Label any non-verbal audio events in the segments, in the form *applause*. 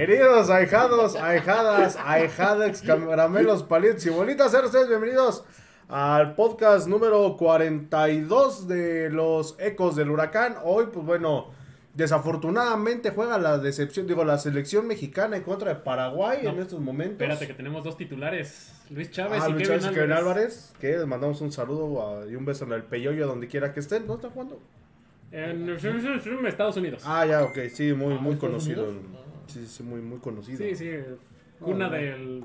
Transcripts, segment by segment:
Queridos ahijados, ahijadas, ahijadex, caramelos, palitos y bolitas, sean ustedes bienvenidos al podcast número 42 de los ecos del huracán. Hoy, pues bueno, desafortunadamente juega la decepción, digo, la selección mexicana en contra de Paraguay No, en estos momentos. Espérate que tenemos dos titulares, Luis Chávez Ah, y Luis Kevin Chávez y Kevin Álvarez. Que les mandamos un saludo a- y un beso en el peyoyo donde quiera que estén. ¿No están jugando? En Estados Unidos. Ah, ya, ok, sí, muy, muy ¿Estados conocido. Unidos? Sí, sí, muy, muy conocido. Sí, sí, cuna del...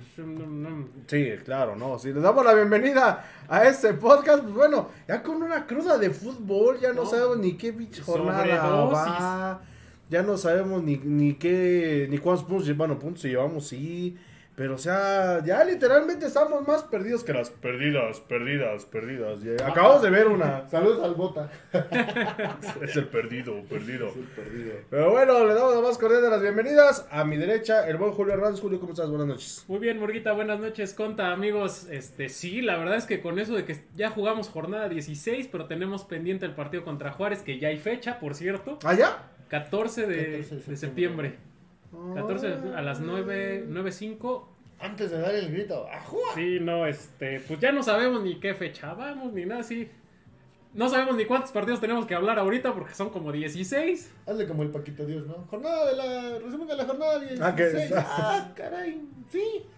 Sí, claro, no. Si les damos la bienvenida a este podcast, pues bueno, ya con una cruda de fútbol, ya no, No. sabemos ni qué pinche jornada va. Ya no sabemos ni, ni qué, ni cuántos puntos, bueno, puntos llevamos, sí. Pero, o sea, ya literalmente estamos más perdidos que las perdidas, perdidas, perdidas. Ya- Acabamos de ver una. Saludos al Bota. *laughs* Es el perdido, perdido. Sí, perdido. Pero bueno, le damos la más cordial de las bienvenidas. A mi derecha, el buen Julio Hernández. Julio, ¿cómo estás? Buenas noches. Muy bien, Murguita, buenas noches, Conta, amigos. Este, sí, la verdad es que con eso de que ya jugamos jornada 16, pero tenemos pendiente el partido contra Juárez, que ya hay fecha, por cierto. 14 de, 14 de de septiembre. 14 Ah. a las 9, 9.05. Antes de dar el grito, ¡ajúa! Sí, no, este, pues ya no sabemos ni qué fecha vamos, ni nada así. No sabemos ni cuántos partidos tenemos que hablar ahorita porque son como 16. Hazle como el Paquito Dios, ¿no? Jornada de la. Resumen de la jornada 16. Ah, que- Ah, caray. Sí. *laughs*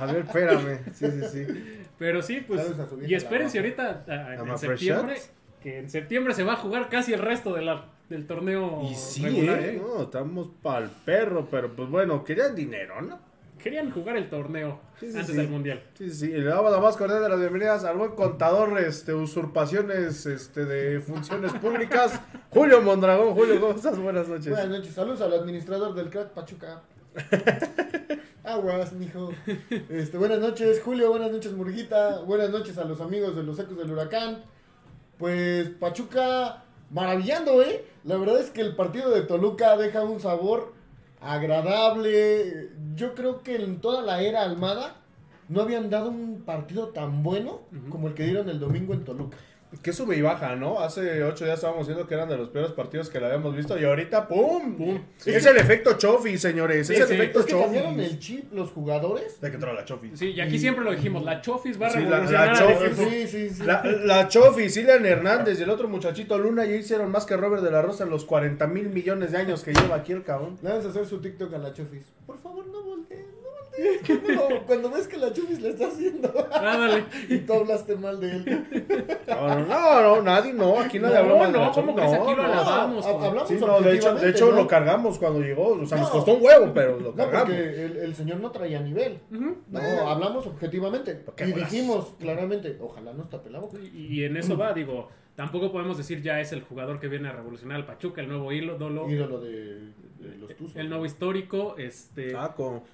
A ver, espérame. Sí, sí, sí. Pero sí, pues. Y espérense ahorita ah, en ¿A septiembre. Que en septiembre se va a jugar casi el resto de la, del torneo Y sí, regular, ¿eh? ¿eh? No, estamos pa'l perro, pero pues bueno, querían dinero, ¿no? Querían jugar el torneo Sí, sí, antes sí. del mundial. Sí, sí, y le damos la más cordial de las bienvenidas al buen contador, este, usurpaciones, este, de funciones públicas, *laughs* Julio Mondragón. Julio, ¿cómo estás? Buenas noches. Buenas noches. Saludos al administrador del crack Pachuca. *laughs* Aguas, mijo. Este, buenas noches, Julio. Buenas noches, Murguita. Buenas noches a los amigos de los ecos del huracán. Pues Pachuca maravillando, ¿eh? La verdad es que el partido de Toluca deja un sabor agradable. Yo creo que en toda la era Almada no habían dado un partido tan bueno como el que dieron el domingo en Toluca. Que sube y baja, ¿no? Hace ocho días estábamos diciendo que eran de los peores partidos que le habíamos visto y ahorita ¡pum! ¡Pum! Es el efecto Chofi, señores. Sí, es el sí. efecto Es que cambiaron el chip los jugadores. De que entró la Chofi. Sí, y aquí Y- siempre lo dijimos, la Chofis va a Sí, la- revolucionar la al Chofis. Sí, sí, sí. La, la Chofi, Cilian Hernández y el otro muchachito Luna ya hicieron más que Robert de la Rosa en los 40 mil millones de años que lleva aquí el cabrón. A hacer su TikTok a la Chofis. Por favor, no voltees. Cuando, cuando ves que la Chofis le está haciendo Ándale. y tú hablaste mal de él. No, no, no, no, nadie, no, aquí nadie No, habló mal de no, la ¿cómo Chofi, crees? Aquí lo No, alabamos. como- hablamos Sí, no, de hecho, de objetivamente, hecho ¿no? lo cargamos cuando llegó, o sea, nos No. costó un huevo, pero lo No, cargamos. porque el, el señor no traía nivel. No, Eh. hablamos objetivamente. Y bolas? dijimos claramente, ojalá no la boca. Y, y en eso va, digo, tampoco podemos decir ya es el jugador que viene a revolucionar al Pachuca, el nuevo hilo, dolo, Ídolo de, de los Tuzos. el nuevo histórico, este...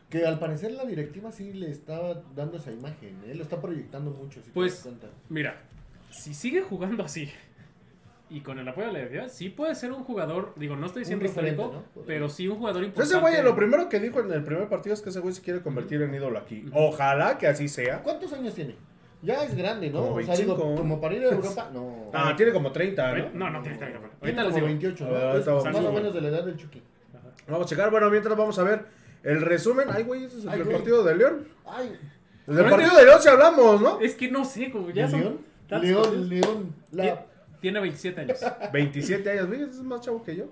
Que al parecer la directiva sí le está dando esa imagen, ¿eh? Lo está proyectando mucho, si Pues, te das cuenta. Mira, si sigue jugando así y con el apoyo de la directiva, sí puede ser un jugador, digo, no estoy diciendo histórico, ¿no? Pero sí un jugador Pues importante. ese güey, lo primero que dijo en el primer partido es que ese güey se quiere convertir en ídolo aquí. Ojalá que así sea. ¿Cuántos años tiene? Ya es grande, ¿no? Como o sea, digo, 25. como para ir a Europa, no. Ah, tiene como 30, ¿no? No, no tiene treinta. Tiene Ahorita les digo. 28, A ¿no? ver, Es más o menos de la edad del Chucky. Vamos a checar, bueno, mientras vamos a ver el resumen. Ay, güey, ese es el Ay, partido de León. Ay, Del partido de León si hablamos, ¿no? Es que no sé, como ya ¿de son León? León. León. La... Tiene 27 años. *laughs* 27 años, güey, es más chavo que yo.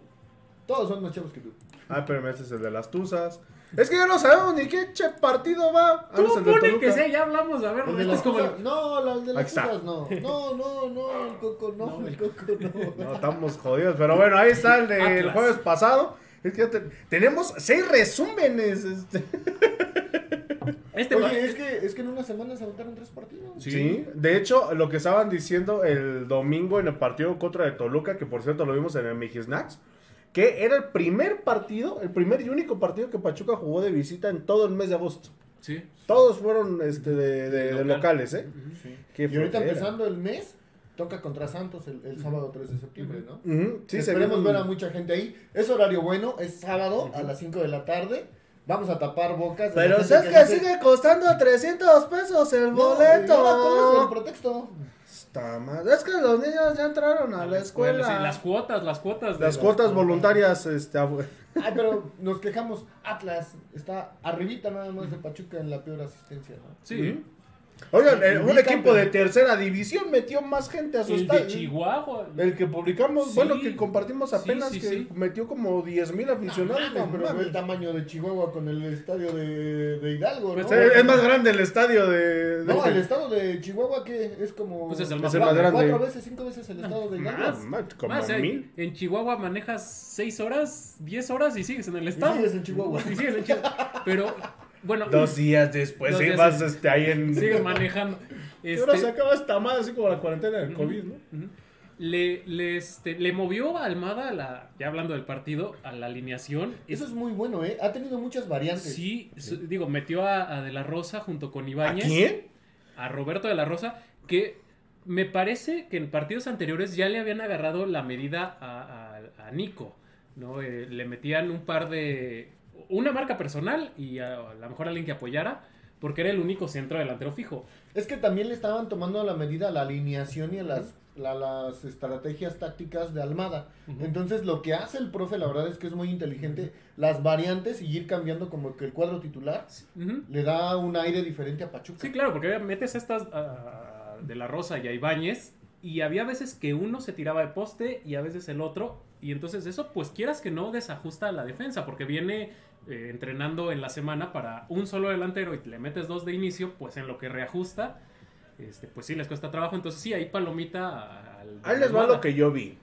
Todos son más chavos que tú. Ah, pero este es el de las Tuzas. Es que ya no sabemos ni qué che partido va. Ah, Tú de pone que sea, ya hablamos, a ver, de este las es como el- no, la- el de las cosas no. *laughs* No, no, no, el coco no, No, el coco no. *laughs* No, estamos jodidos. Pero bueno, ahí está el del Atlas. jueves pasado. Es que ya te- tenemos seis resúmenes. Este. *laughs* Este va- Oye, es que, es que en una semana se agotaron tres partidos. Sí. de hecho, lo que estaban diciendo el domingo en el partido contra de Toluca, que por cierto lo vimos en el Mijisnacks, que era el primer partido, el primer y único partido que Pachuca jugó de visita en todo el mes de agosto. Sí. Todos fueron este, de, de- de Local. locales, ¿eh? Sí. Qué Y ahorita empezando el mes, toca contra Santos el, el sábado 3 de septiembre, ¿no? Ujú, sí, se Esperemos ver a mucha gente ahí. Es horario bueno, es sábado a las 5 de la tarde. vamos a tapar bocas. Pero gente que sigue costando 300 pesos el "No, ¿y ahora cuál es el boleto. pretexto? Es que los niños ya entraron a la escuela. sí, las cuotas, las cuotas. de Las las- cuotas voluntarias, este, Ay, pero nos quejamos. Atlas está arribita nada más de Pachuca en la peor asistencia, ¿no? Sí. Oigan, eh, un equipo de tercera división metió más gente a su El de estadio. Chihuahua. El que publicamos, Sí. bueno, que compartimos apenas, sí, que sí. metió como 10 mil aficionados. No, No, pero el tamaño de Chihuahua con el estadio de, de Hidalgo, Pues, ¿no? Es, es más grande el estadio de... de- No, el estado de Chihuahua que es como Pues es el más cuatro, grande. cuatro veces, cinco veces el estado de Hidalgo. Más, más, como Más, eh, mil. en Chihuahua manejas 6 horas, 10 horas y sigues en el Y estado. sigues en Chihuahua. Y sigues en Chihuahua. *laughs* Pero, bueno, Dos días después Dos días este, ahí en... sigues manejando. *laughs* Y ahora se Este, acaba esta madre, así como la cuarentena del COVID, ¿no? Le, le, este, le movió a Almada, a la, ya hablando del partido, a la alineación. Eso es muy bueno, ¿eh? Ha tenido muchas variantes. Sí, digo, metió a, a De La Rosa junto con ¿A Ibáñez. quién? a Roberto de la Rosa, que me parece que en partidos anteriores ya le habían agarrado la medida a, a- a Nico, ¿no? Eh, le metían un par de... una marca personal y a, a lo mejor alguien que apoyara, porque era el único centro delantero fijo. Es que también le estaban tomando a la medida la alineación y a las, a las estrategias tácticas de Almada. Entonces lo que hace el profe, la verdad es que es muy inteligente. Las variantes y ir cambiando como que el cuadro titular le da un aire diferente a Pachuca. Sí, claro, porque metes estas de la Rosa y a Ibáñez y había veces que uno se tiraba de poste y a veces el otro y entonces eso pues quieras que no desajusta la defensa porque viene eh, entrenando en la semana para un solo delantero y le metes dos de inicio pues en lo que reajusta este, pues sí les cuesta trabajo entonces sí ahí palomita al Ahí les va lo que yo vi.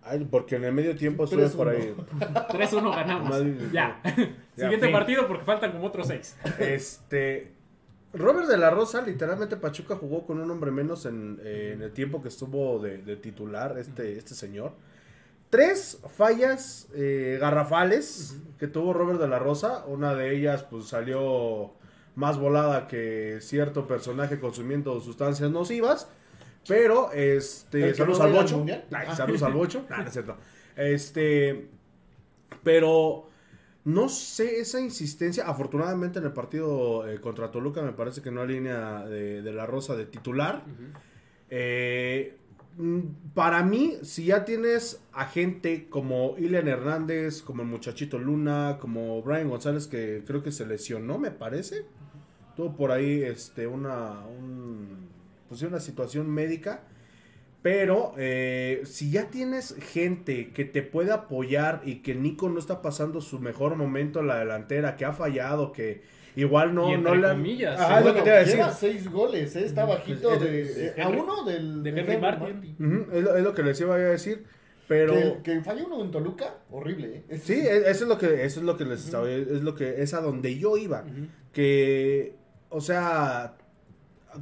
Ay, porque en el medio tiempo Tres, por *laughs* uno. ahí. 3-1 ganamos Madre- ya, *laughs* Ya, siguiente fin. partido porque faltan como otros seis Este. Robert de la Rosa, literalmente Pachuca jugó con un hombre menos en, eh, en el tiempo que estuvo de, de titular este, este señor. Tres fallas eh, garrafales que tuvo Robert de la Rosa. Una de ellas pues salió más volada que cierto personaje consumiendo sustancias nocivas. Pero, este, ¿El que saludos no al bocho. Ay, Ah. saludos al bocho. *laughs* Nah, no es cierto. Este, pero no sé, esa insistencia, afortunadamente en el partido eh, contra Toluca me parece que no hay línea de, de la Rosa de titular. Eh, mm, para mí, si ya tienes a gente como Ilian Hernández, como el muchachito Luna, como Brian González, que creo que se lesionó, me parece. Tuvo por ahí este, una, un- pues, una situación médica. Pero eh, si ya tienes gente que te puede apoyar y que Nico no está pasando su mejor momento en la delantera, que ha fallado, que igual no, Y no entre comillas, Ajá, es lo Bueno, que te iba a decir. lleva seis goles, ¿eh? está bajito Es- de, eh, a Henry- uno del de Henry Martin. Es, lo, es lo que les iba a decir. Pero Que, que falla uno en Toluca, horrible, ¿eh? Sí, es- eso es lo que eso es lo que les estaba es lo que es a donde yo iba, que o sea,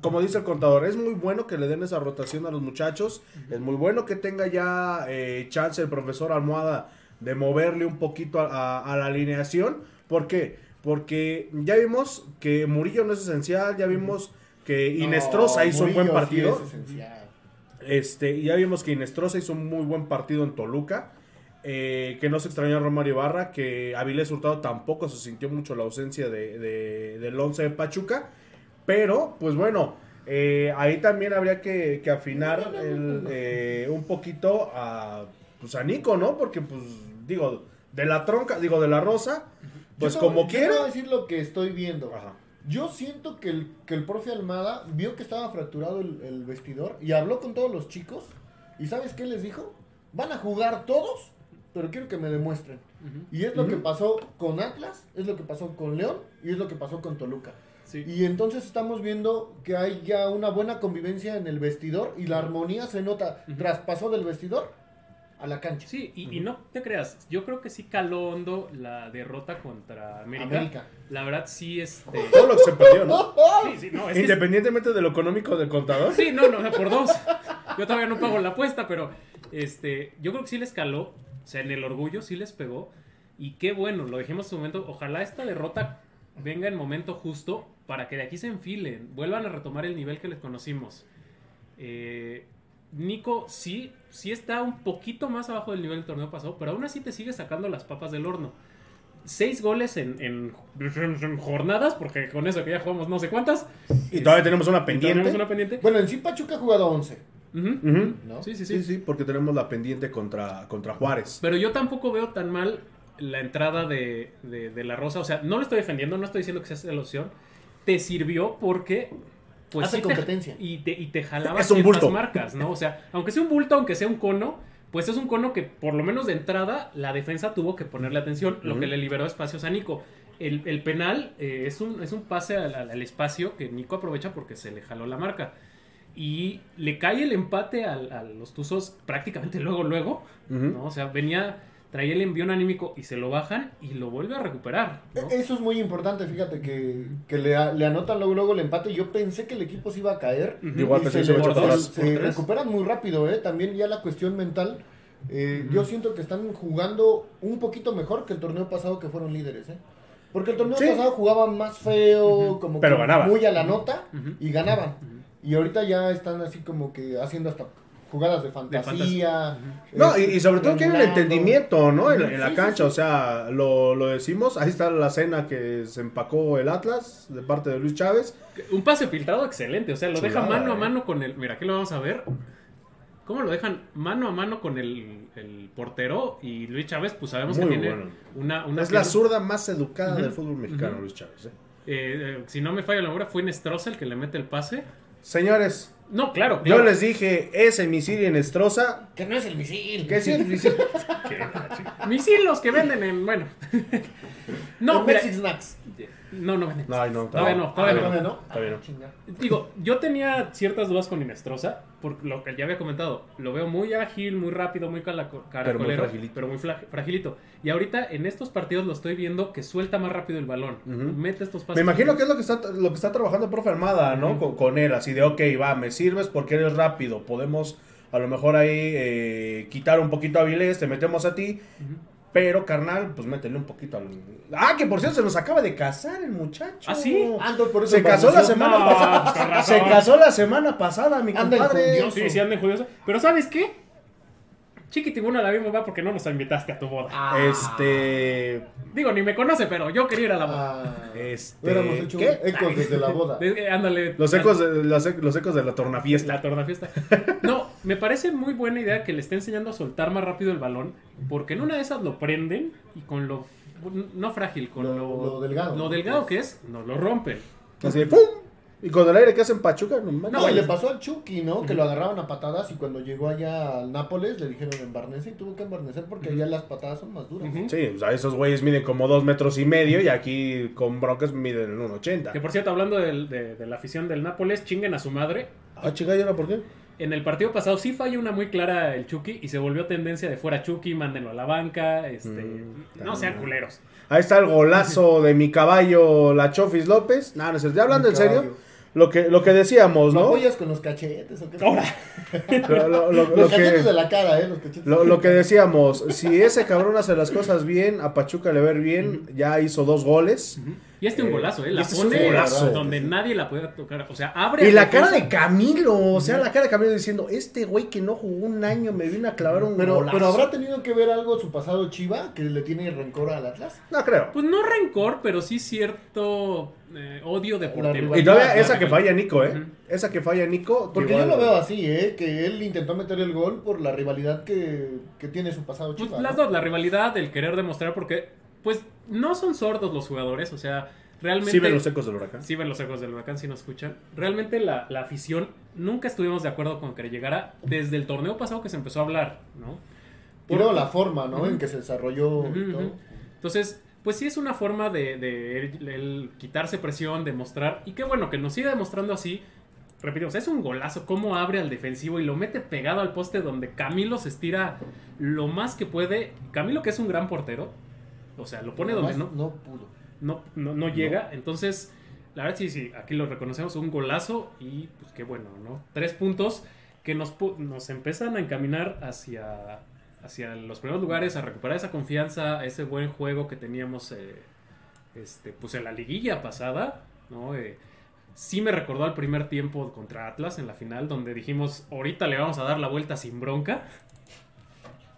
como dice el contador, es muy bueno que le den esa rotación a los muchachos, es muy bueno que tenga ya eh, chance el profesor Almohada de moverle un poquito a, a- a la alineación, ¿por qué? Porque ya vimos que Murillo no es esencial, ya vimos que No, Inestrosa hizo un buen Murillo sí partido. es. Este, ya vimos que Inestrosa hizo un muy buen partido en Toluca. eh, que no se extrañó a Romario Ibarra. Que Avilés Hurtado tampoco se sintió mucho la ausencia de, de- del 11 de Pachuca. Pero, pues bueno, eh, ahí también habría que, que afinar el, eh, un poquito a, pues a Nico, ¿no? Porque, pues, digo, de la tronca, digo, de la rosa, pues Yo como yo te voy a quiera. decir lo que estoy viendo. Ajá. Yo siento que el, que el profe Almada vio que estaba fracturado el, el vestidor y habló con todos los chicos. ¿Y sabes qué les dijo? Van a jugar todos, pero quiero que me demuestren. Y es lo que pasó con Atlas, es lo que pasó con León y es lo que pasó con Toluca. Sí. Y entonces estamos viendo que hay ya una buena convivencia en el vestidor y la armonía se nota. Ujú. Traspasó del vestidor a la cancha. Sí, y, y no te creas, yo creo que sí caló hondo la derrota contra América. América. La verdad sí, este... Todo lo que se perdió, ¿no? *laughs* Sí, sí, no, es que- Independientemente de lo económico del contador. Sí, no, no, por dos. Yo todavía no pago la apuesta, pero este, yo creo que sí les caló, o sea, en el orgullo sí les pegó. Y qué bueno, lo dijimos en su momento. Ojalá esta derrota venga en momento justo para que de aquí se enfilen, vuelvan a retomar el nivel que les conocimos. Eh, Nico sí, sí está un poquito más abajo del nivel del torneo pasado, pero aún así te sigue sacando las papas del horno. seis goles en, en- en jornadas, porque con eso que ya jugamos no sé cuántas. Y todavía tenemos una pendiente. tenemos una pendiente. Bueno, en sí Pachuca ha jugado 11, Ujú. Ujú. ¿no? Sí, sí, Sí, sí, sí, porque tenemos la pendiente contra, contra Juárez. Pero yo tampoco veo tan mal la entrada de, de, de la Rosa. O sea, no lo estoy defendiendo, no estoy diciendo que sea la opción. Te sirvió porque. Pues Hace sí te- competencia. y, te, y te jalaba Es un ciertas bulto. marcas, ¿no? O sea, aunque sea un bulto, aunque sea un cono, pues es un cono que por lo menos de entrada la defensa tuvo que ponerle atención, lo que le liberó espacios a Nico. El, el penal eh, es, un, es un pase al, al- al espacio que Nico aprovecha porque se le jaló la marca. Y le cae el empate al- a, los Tuzos prácticamente luego, luego. ¿no? O sea, venía, traía el envío anímico y se lo bajan y lo vuelve a recuperar. ¿no? E- Eso es muy importante, fíjate, que, que le, anotan luego, luego el empate. Yo pensé que el equipo se iba a caer. Igual y pensé se, se recuperan muy rápido, ¿eh? También ya la cuestión mental. eh, Yo siento que están jugando un poquito mejor que el torneo pasado que fueron líderes, ¿eh? Porque el torneo Sí. pasado jugaban más feo, como Pero que muy a la nota y ganaban. Y ahorita ya están así como que haciendo hasta jugadas de fantasía. No, y, este, y sobre todo que hay un entendimiento, ¿no? En, en la sí, cancha, sí. o sea, lo, lo decimos. Ahí está la cena que se empacó el Atlas de parte de Luis Chávez. Un pase filtrado excelente, o sea, lo deja Chulada, mano a eh. mano con el... Mira, aquí lo vamos a ver. ¿Cómo lo dejan mano a mano con el, el portero? Y Luis Chávez, pues sabemos Muy que tiene una... una es la zurda más educada del fútbol mexicano. Luis Chávez. ¿eh? eh, eh, si no me falla la memoria, fue Nestroza el que le mete el pase. Señores, No, claro, yo les dije, ese misil en Estroza, Que no es el misil. que sí, el misil. *laughs* Misilos que venden en... Bueno. *laughs* no, mira, Snacks. No, no venden. No, no, Todavía no, todavía no. no. Todavía no. Ah. Digo, yo tenía ciertas dudas con Inestrosa, por lo que ya había comentado. Lo veo muy ágil, muy rápido, muy caracolero, fragilito. pero muy fragilito. Y ahorita en estos partidos lo estoy viendo que suelta más rápido el balón. Mete estos pases. Me imagino que es lo que está, lo que está trabajando el profe Armada, ¿no? Con, con él, así de, ok, va, me sirves porque eres rápido, podemos a lo mejor ahí eh, quitar un poquito a Avilés, te metemos a ti. Pero carnal, pues métele un poquito al... Ah, que por cierto, se nos acaba de casar el muchacho. ¿Ah, sí? Ah, entonces por eso Se casó la semana No, pasada. pues, Se casó la semana pasada, mi Anda compadre. Sí, sí, anden judiosos. Pero ¿sabes qué? Chiquitibuna la vimos va porque no nos invitaste a tu boda. Ah. Este... Digo, ni me conoce, pero yo quería ir a la boda. Ah, Este, Hubiéramos hecho ¿qué? ecos desde la boda. De- eh, ándale. Los ecos de, los, ec- los ecos de la tornafiesta. La tornafiesta. No, me parece muy buena idea que le esté enseñando a soltar más rápido el balón, porque en una de esas lo prenden y con lo no frágil, con Lo- lo, lo delgado. lo delgado que es, nos lo rompen. Así de ¡pum! Y con el aire que hacen Pachuca, no. No, y le pasó al Chucky, ¿no? Que lo agarraban a patadas y cuando llegó allá al Nápoles le dijeron embarnece y tuvo que embarnecer porque allá las patadas son más duras. Sí, o sea, esos güeyes miden como dos metros y medio y aquí con broncas miden un 1,80. Que por cierto, hablando del- de, de la afición del Nápoles, chinguen a su madre. Ah, chica, ¿y ahora por qué? En el partido pasado sí falla una muy clara el Chucky y se volvió tendencia de fuera Chucky, mándenlo a la banca, este, Mm, no sean también. culeros. Ahí está el golazo de mi caballo, la Chofis López. No, no sé, ya hablando Mi en serio, caballo. Lo que, lo que decíamos, ¿Lo ¿no? apoyas con los cachetes o qué? Ahora. *laughs* Lo, lo- lo- Los lo cachetes que, de la cara, ¿eh? Los cachetes. lo, lo que decíamos, si ese cabrón hace las cosas bien, a Pachuca le ver bien, ya hizo dos goles. Y este un Eh, golazo, ¿eh? La este es un pone golazo. donde nadie la puede tocar. O sea, abre. Y la cara de Camilo, o sea, la cara de Camilo diciendo, este güey que no jugó un año me vino a clavar un Pero, golazo. pero habrá tenido que ver algo su pasado Chiva que le tiene rencor al Atlas. No creo. Pues no rencor, pero sí cierto eh, odio deportivo. Y todavía esa que falla Nico, ¿eh? Esa que falla Nico. que Porque igual- yo lo veo así, ¿eh? Que él intentó meter el gol por la rivalidad que, que tiene su pasado Pues Chiva. las ¿no? dos, la rivalidad, el querer demostrar, porque pues no son sordos los jugadores, o sea, realmente... Sí ven los ecos del huracán. Sí ven los ecos del huracán, si nos escuchan. Realmente la, la afición, nunca estuvimos de acuerdo con que llegara desde el torneo pasado que se empezó a hablar, ¿no? Luego la forma, ¿no? En que se desarrolló y todo. Entonces, pues sí es una forma de, de quitarse presión, demostrar, y qué bueno que nos siga demostrando así. Repetimos, es un golazo, cómo abre al defensivo y lo mete pegado al poste donde Camilo se estira lo más que puede. Camilo que es un gran portero, o sea, lo pone donde no, no pudo. no, no, no llega. Entonces, la verdad sí, sí, aquí lo reconocemos, un golazo y pues qué bueno, ¿no? Tres puntos que nos, nos empiezan a encaminar hacia, hacia los primeros lugares, a recuperar esa confianza, ese buen juego que teníamos eh, este, pues en la liguilla pasada, ¿no? Eh, sí me recordó al primer tiempo contra Atlas en la final, donde dijimos, ahorita le vamos a dar la vuelta sin bronca.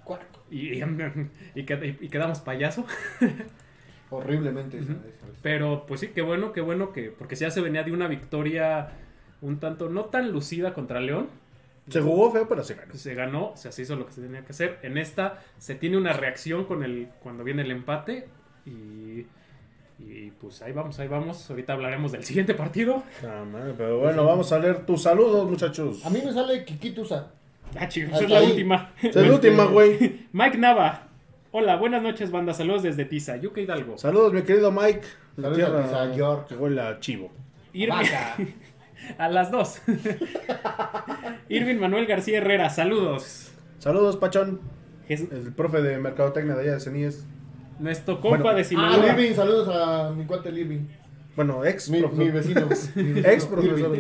Y, y, y qued- y quedamos payaso. *laughs* Horriblemente. Esa vez. Pero pues sí, qué bueno, qué bueno que. Porque ya se venía de una victoria un tanto no tan lucida contra León. Se jugó feo, pero se ganó. Se ganó, o sea, se hizo lo que se tenía que hacer. En esta se tiene una reacción con el cuando viene el empate. Y, y pues ahí vamos, ahí vamos. Ahorita hablaremos del siguiente partido. Ah, pero bueno, vamos a leer tus saludos, muchachos. A mí me sale Kikitusa. Ah, chicos, es la ahí. última. Es la última, güey. Mike Nava. Hola, buenas noches, banda. Saludos desde Tiza, Yuca Hidalgo. Saludos, mi querido Mike. Saludos a Pisa York. Que huele a chivo. Irving, *laughs* a las dos. *laughs* Irving Manuel García Herrera, saludos. Saludos, Pachón. El profe de Mercadotecnia de allá de Ceníes. Nuestro compa Bueno. de Ah, Sinaloa. Irving, saludos a mi cuate Irving. Bueno, ex Mi, *laughs* profesor. mi vecino. mi vecino, Ex profesor.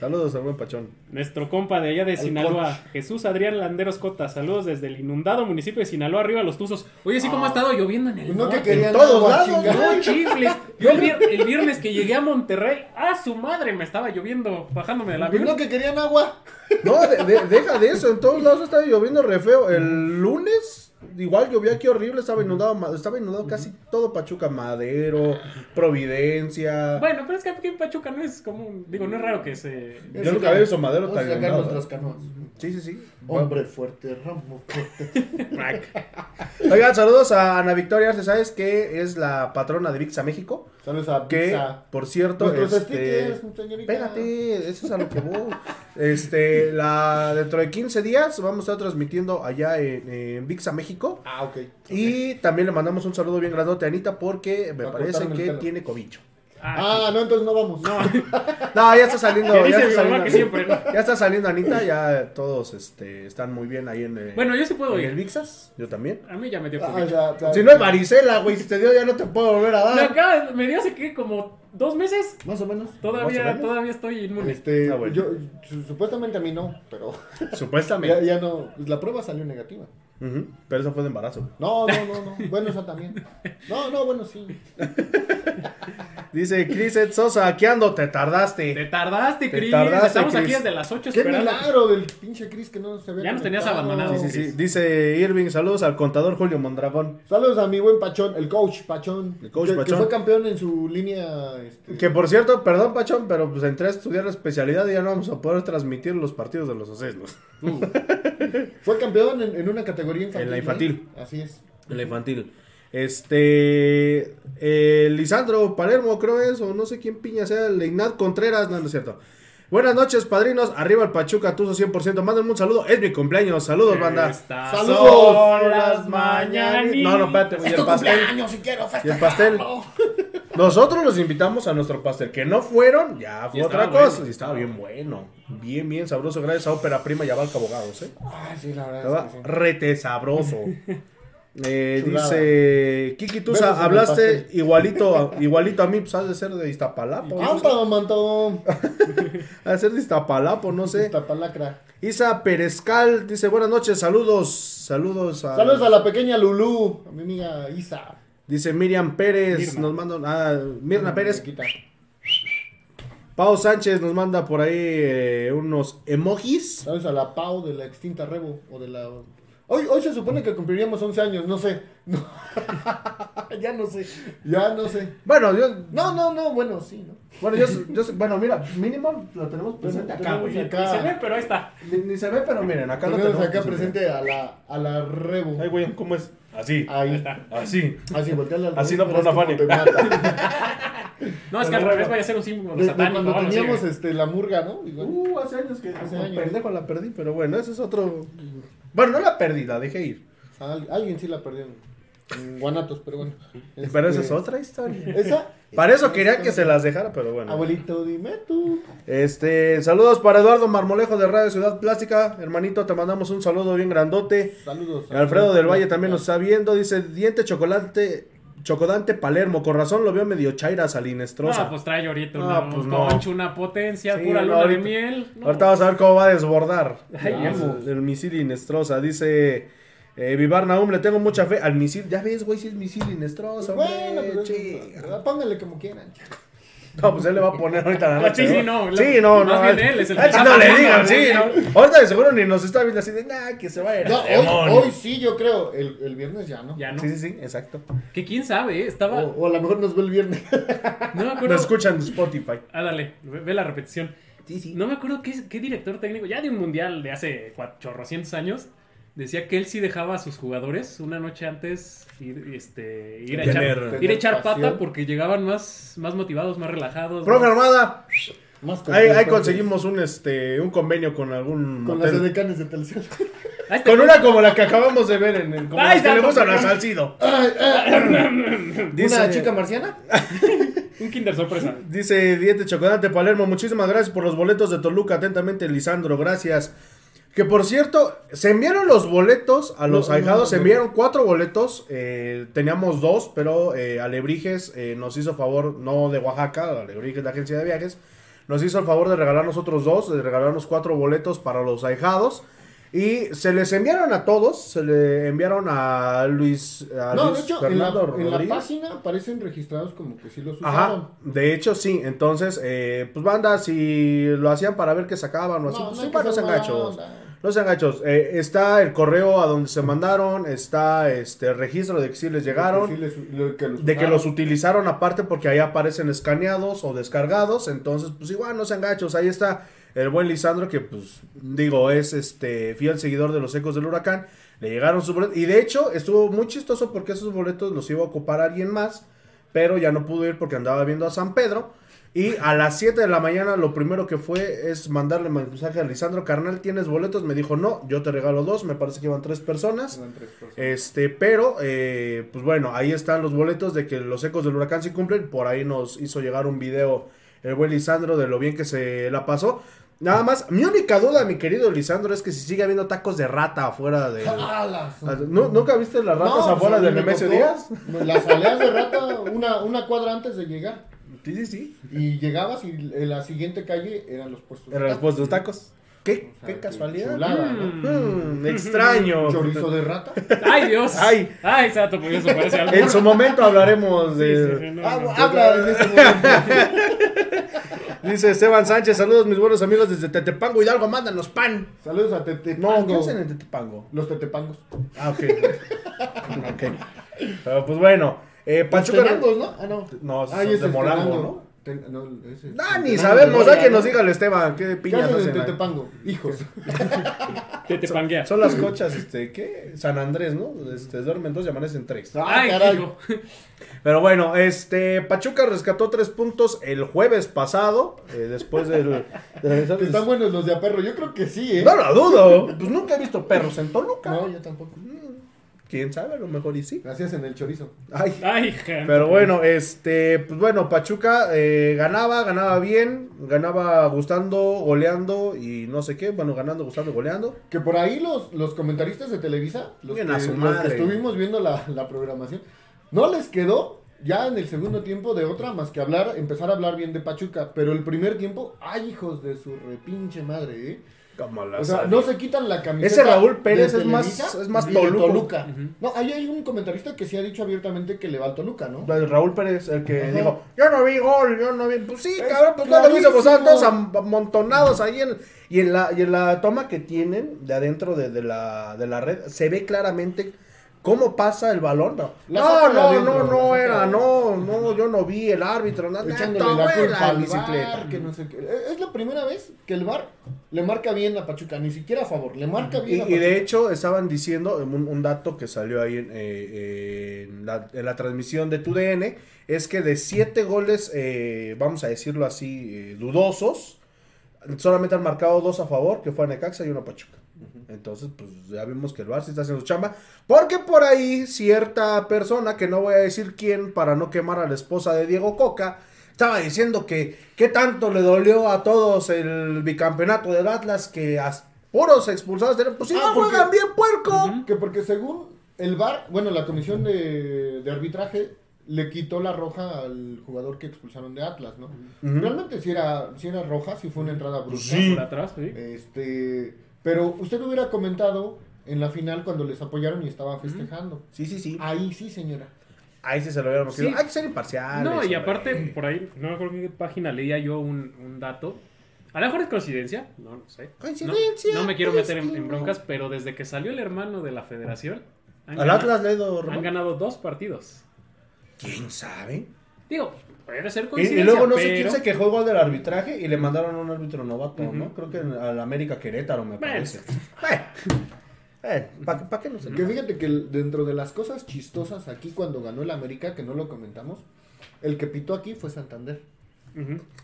Saludos al buen Pachón. Nuestro compa de allá de El Sinaloa, Jesús Adrián Landeros Cota. Saludos desde el inundado municipio de Sinaloa, arriba los Tuzos. Oye, sí, ¿cómo ha estado lloviendo en el Pues no que querían todos agua, lados. No, chifles. Yo el, vier- el viernes que llegué a Monterrey, ¡ah, su madre! Me estaba lloviendo, bajándome del Pues avión. no que querían agua. No, de- de- deja de eso. En todos lados estaba lloviendo re feo. El lunes, igual llovió aquí horrible. Estaba inundado, estaba inundado casi todo Pachuca. Madero, Providencia. Bueno, pero es que aquí en Pachuca no es común. Digo, no es raro que se. Yo nunca había visto Madero tan sacar inundado. nuestras canoas. Sí, sí, sí. Hombre fuerte, ramo fuerte. *laughs* Oigan, saludos a Ana Victoria ¿sabes que es la patrona de Vixa México? Saludos a Que, por cierto, este... stickers. Espérate, eso es a lo que voy. Este, la, dentro de 15 días vamos a estar transmitiendo allá en, en Vixa México. Ah, ok. Y también le mandamos un saludo bien grandote a Anita porque me parece cortarme el que pelo. tiene cobicho. Ah, no, entonces no vamos. No. *laughs* No, ya está saliendo. Que ya, dice está mamá saliendo que siempre, ¿no? ya está saliendo Anita, ya todos este, están muy bien ahí en, eh, Bueno, yo sí puedo en el ir. Vixas. Yo también. A mí ya me dio Ah, COVID. ya, ya. Si no es varicela, güey, si te dio ya no te puedo volver a Me dar. acaba, me dio hace que como dos meses. Más o menos. Más o Todavía, menos. todavía estoy inmune. Este, Ah, bueno. yo, su- supuestamente a mí no, pero *laughs* ya, Supuestamente. ya no, pues la prueba salió negativa. Pero eso fue de embarazo. No, no, no, no, bueno, esa también. No, no, bueno, sí. *laughs* Dice Chris Ed Sosa, aquí ando, te Te tardaste. tardaste, Te Cris. tardaste, Estamos aquí desde las 8 Qué esperando. milagro del pinche Chris que no se ve. Ya nos tenías abandonado. Sí, sí, sí. Dice Irving, saludos al contador Julio Mondragón. Saludos a mi buen Pachón, el coach Pachón. El coach que, que Pachón. fue campeón en su línea. Este, Que por cierto, perdón Pachón, pero pues entré a estudiar la especialidad y ya no vamos a poder transmitir los partidos de los ocesnos. Fue campeón en, en una categoría infantil. En la ¿eh? infantil. Así es. En la infantil. Este. eh, Lisandro Palermo, creo es, o no sé quién piña sea, Leinat Contreras, no, no es cierto. Buenas noches, padrinos. Arriba el Pachuca, Tuzo 100%. Mándenme un saludo. Es mi cumpleaños. Saludos, banda. Estas Saludos. son las mañanitas. No, no, espérate. Y Es el pastel. y quiero Y el pastel. Nosotros los invitamos a nuestro pastel. Que no fueron, ya fue Y otra cosa. bueno. Y estaba bien bueno. Bien, bien sabroso. Gracias a Ópera Prima y a Valca Abogados, ¿eh? Ay, sí, la verdad. Estaba es que sí. rete sabroso. *laughs* Eh, dice Kiki Tusa, hablaste igualito igualito a mí, pues has de ser de Iztapalapo. ¿no? Anta, manto. *laughs* Ha de ser de Iztapalapo, no sé. Esta palacra. Isa Perezcal dice buenas noches, saludos, saludos a, Saludos a la pequeña Lulú, a mi amiga Isa. dice Miriam Pérez, Mirna. nos manda, ah, Mirna Pérez, Chiquita. Pau Sánchez nos manda por ahí eh, unos emojis. Saludos a la Pau de la extinta Rebo o de la Hoy, hoy se supone que cumpliríamos 11 años, no sé. No. *laughs* ya no sé. Ya no sé. Bueno, yo, No, no, no, bueno, sí, ¿no? bueno, yo, yo, bueno, mira, mínimo lo tenemos presente acá, Tenemos güey. acá. Ni se ve, pero ahí está. Ni, ni se ve, pero miren, acá lo Tenemos acá presente a la, a la Rebo. Ay, güey, ¿cómo es? Así, Ahí está. así. Así, volteale al Así no, por una Fanny. *laughs* No, es que al revés vaya a ser un símbolo De, de satánico. cuando teníamos este, la murga, ¿no? Igual. Uh, hace años que Hace años. pendejo la perdí, pero bueno, ese es otro. Bueno, no la perdí, la dejé ir. Al- alguien sí la perdió en, en Guanatos, pero bueno. *laughs* Pero esa Este, es otra historia. *laughs* Esa. Para eso quería que se las dejara, pero bueno. Abuelito, dime tú. Este, saludos para Eduardo Marmolejo de Radio Ciudad Plástica. Hermanito, te mandamos un saludo bien grandote. Saludos. Alfredo del Valle también nos está viendo. Dice, diente chocolate, chocodante Palermo. Con razón lo veo medio chaira salinestrosa. No, pues trae ahorita No, una, pues no. una potencia, Sí, pura no, luna ahorita- de miel. No. Ahorita vas a ver cómo va a desbordar. Ay, el, vamos. el misil Inestrosa. Dice eh, Vivar Naum, le tengo mucha fe al misil. Ya ves, güey, si es misil Inestrosa. Bueno, hombre, pero eso- póngale como quieran. *laughs* No, pues él le va a poner ahorita la Ah, noche. sí, sí, no, la- Sí, no, más no. bien él es el Ah, que sí, está no le digan, ¿no? *laughs* sí, ¿no? Ahorita de seguro ni nos está viendo así de, nah, que se vaya. No, al demonio". hoy, hoy sí, yo creo. El, el viernes ya, ¿no? Ya no. Sí, sí, sí, exacto. Que quién sabe, ¿eh? estaba. O, o a lo mejor nos ve el viernes. *laughs* No me acuerdo. Nos escuchan en Spotify. Ah, dale, ve, ve la repetición. Sí, sí. No me acuerdo qué, qué director técnico, ya de un mundial de hace chorrocientos años, decía que él sí dejaba a sus jugadores una noche antes ir, este, ir, a, Tener- echar, ir a echar pata porque llegaban más, más motivados, más relajados. Profe Armada, Más ahí, conseguimos un, este, un convenio con algún Con las motel. edecanes de *laughs* está. Con una como la que acabamos de ver en el... Como Ay, las gustan a perdón. Salcido. Ay, ay, *laughs* Dice- ¿Una chica marciana? *laughs* Un Kinder sorpresa. Dice Diente Chocolate Palermo, muchísimas gracias por los boletos de Toluca. Atentamente, Lisandro, gracias. Que por cierto, se enviaron los boletos a los No, ahijados, no, se enviaron cuatro boletos, eh, teníamos dos, pero eh, Alebrijes eh, nos hizo favor, no de Oaxaca, Alebrijes la agencia de viajes, nos hizo el favor de regalarnos otros dos, de regalarnos cuatro boletos para los ahijados. Y se les enviaron a todos, se le enviaron a Luis, a No, de Luis hecho, en la, Fernando en la página aparecen registrados como que sí los usaron. Ajá, de hecho sí, entonces, eh, pues banda, si lo hacían para ver que sacaban o así, No, pues no sí, bueno, no no sean gachos, Eh, está el correo a donde se mandaron, está este registro de que sí les llegaron, Que sí les- lo- que los de que los utilizaron aparte porque ahí aparecen escaneados o descargados, entonces pues igual no sean gachos, ahí está el buen Lisandro que pues digo es este fiel seguidor de los ecos del huracán, le llegaron sus boletos y de hecho estuvo muy chistoso porque esos boletos los iba a ocupar alguien más, pero ya no pudo ir porque andaba viendo a San Pedro. Y a las 7 de la mañana lo primero que fue es mandarle mensaje a Lisandro, carnal, ¿tienes boletos? Me dijo, no, yo te regalo dos, me parece que iban tres personas. Tres personas. Este, pero, eh, pues bueno, ahí están los boletos de que los ecos del huracán se cumplen. Por ahí nos hizo llegar un video el buen Lisandro de lo bien que se la pasó. Nada más, mi única duda, mi querido Lisandro, es que si sigue habiendo tacos de rata afuera de... *laughs* ¡Alas! ¿Nu- ¿Nunca viste las ratas No, afuera del me Nemesio Díaz? Las aleas de rata una, una cuadra antes de llegar. Sí, sí, sí. Y llegabas y en la siguiente calle eran los puestos. de Eran los tacos. puestos de tacos. ¿Qué, O sea, qué casualidad. chulada, ¿no? Mm, extraño. *laughs* Chorizo de rata. ¡Ay, Dios! Ay. ¡Ay, Sato, pues eso parece algo. En su momento hablaremos de... sí, sí, no, Ah, no. Habla en ese momento. *laughs* Dice Esteban Sánchez, saludos mis buenos amigos desde Tetepango Hidalgo, mándanos pan. Saludos a No, Tetepango. ¿qué hacen en Tetepango? Los Tetepangos. Ah, ok. *laughs* ok. Pero pues bueno, eh, Los Pachuca... Tenangos, ¿no? Ah, no. No, son ese de Tenango. ¿no? Ten- no, ese es Ah, ni sabemos, hay que nos ¿no? diga el Esteban, qué ¿Qué piñas hacen? Tetepango? Hijos. Te te panguea. Son las cochas, este, ¿qué? San Andrés, ¿no? Este, duermen dos y amanecen tres. Ah, ¡Ay, caray. Pero bueno, este, Pachuca rescató tres puntos el jueves pasado, eh, después del... de- Están buenos los de a perro. Yo creo que sí, ¿eh? No lo dudo, pues nunca he visto perros en Toluca. No, yo tampoco. Quién sabe, a lo mejor y sí. Gracias en el chorizo. Ay. ¡Ay! Pero bueno, este, pues bueno, Pachuca eh, ganaba, ganaba bien, ganaba gustando, goleando y no sé qué, bueno, ganando, gustando, goleando. Que por ahí los, los comentaristas de Televisa, los, que, Bien a su los madre. que estuvimos viendo la, la programación, no les quedó ya en el segundo tiempo de otra más que hablar, empezar a hablar bien de Pachuca. Pero el primer tiempo, ay hijos de su repinche madre, ¿eh? O sea, no se quitan la camiseta. Ese Raúl Pérez es más- es más. Ujú. No, ahí hay un comentarista que sí ha dicho abiertamente que le va al Toluca, ¿no? El Raúl Pérez, el que Ajá. dijo, yo no vi gol, yo no vi. Pues sí, Es cabrón, pues no lo viste, pues todos am- amontonados ahí en, y en la, y en la toma que tienen de adentro de, de la, de la red, se ve claramente cómo pasa el balón. No, no, no, adentro, no, no era, no, no, yo no vi el árbitro, no, Echándole la culpa al bicicleta. VAR, que no sé qué. Es la primera vez que el VAR le marca bien a Pachuca, ni siquiera a favor, le marca bien Y, a y Pachuca. de hecho estaban diciendo un, un dato que salió ahí en, eh, en la, en la transmisión de TUDN, es que de siete goles, eh, vamos a decirlo así, eh, dudosos, solamente han marcado dos a favor, que fue a Necaxa y uno a Pachuca. Entonces, pues ya vimos que el Barça está haciendo su chamba. Porque por ahí cierta persona, que no voy a decir quién para no quemar a la esposa de Diego Coca, estaba diciendo que qué tanto le dolió a todos el bicampeonato del Atlas que a puros expulsados. de- Pues si Ah, no porque- juegan bien, puerco. Que porque según el VAR, bueno, la comisión de, de arbitraje le quitó la roja al jugador que expulsaron de Atlas, ¿no? Realmente si era, sí era roja, si fue una entrada brusca. Sí. Por atrás, sí. Este, pero usted hubiera comentado en la final cuando les apoyaron y estaban festejando. Sí, sí, sí. Ahí sí, señora. ahí sí se lo hubiéramos Sí. Hay que ser imparciales. No, y hombre. aparte, por ahí, no me acuerdo en qué página leía yo un, un dato. A lo mejor es coincidencia, no lo sé. Coincidencia, No, no me quiero meter en, broncas, pero desde que salió el hermano de la federación, han, Al ganado, Atlas le ha ido han ganado dos partidos. ¿Quién sabe? Digo, puede ser Y, luego no sé pero- quién se quejó igual del arbitraje y le mandaron a un árbitro novato. ¿no? Creo que al América Querétaro, me Bueno. parece. ¿Para qué no se Que fíjate que dentro de las cosas chistosas aquí cuando ganó el América, que no lo comentamos, el que pitó aquí fue Santander.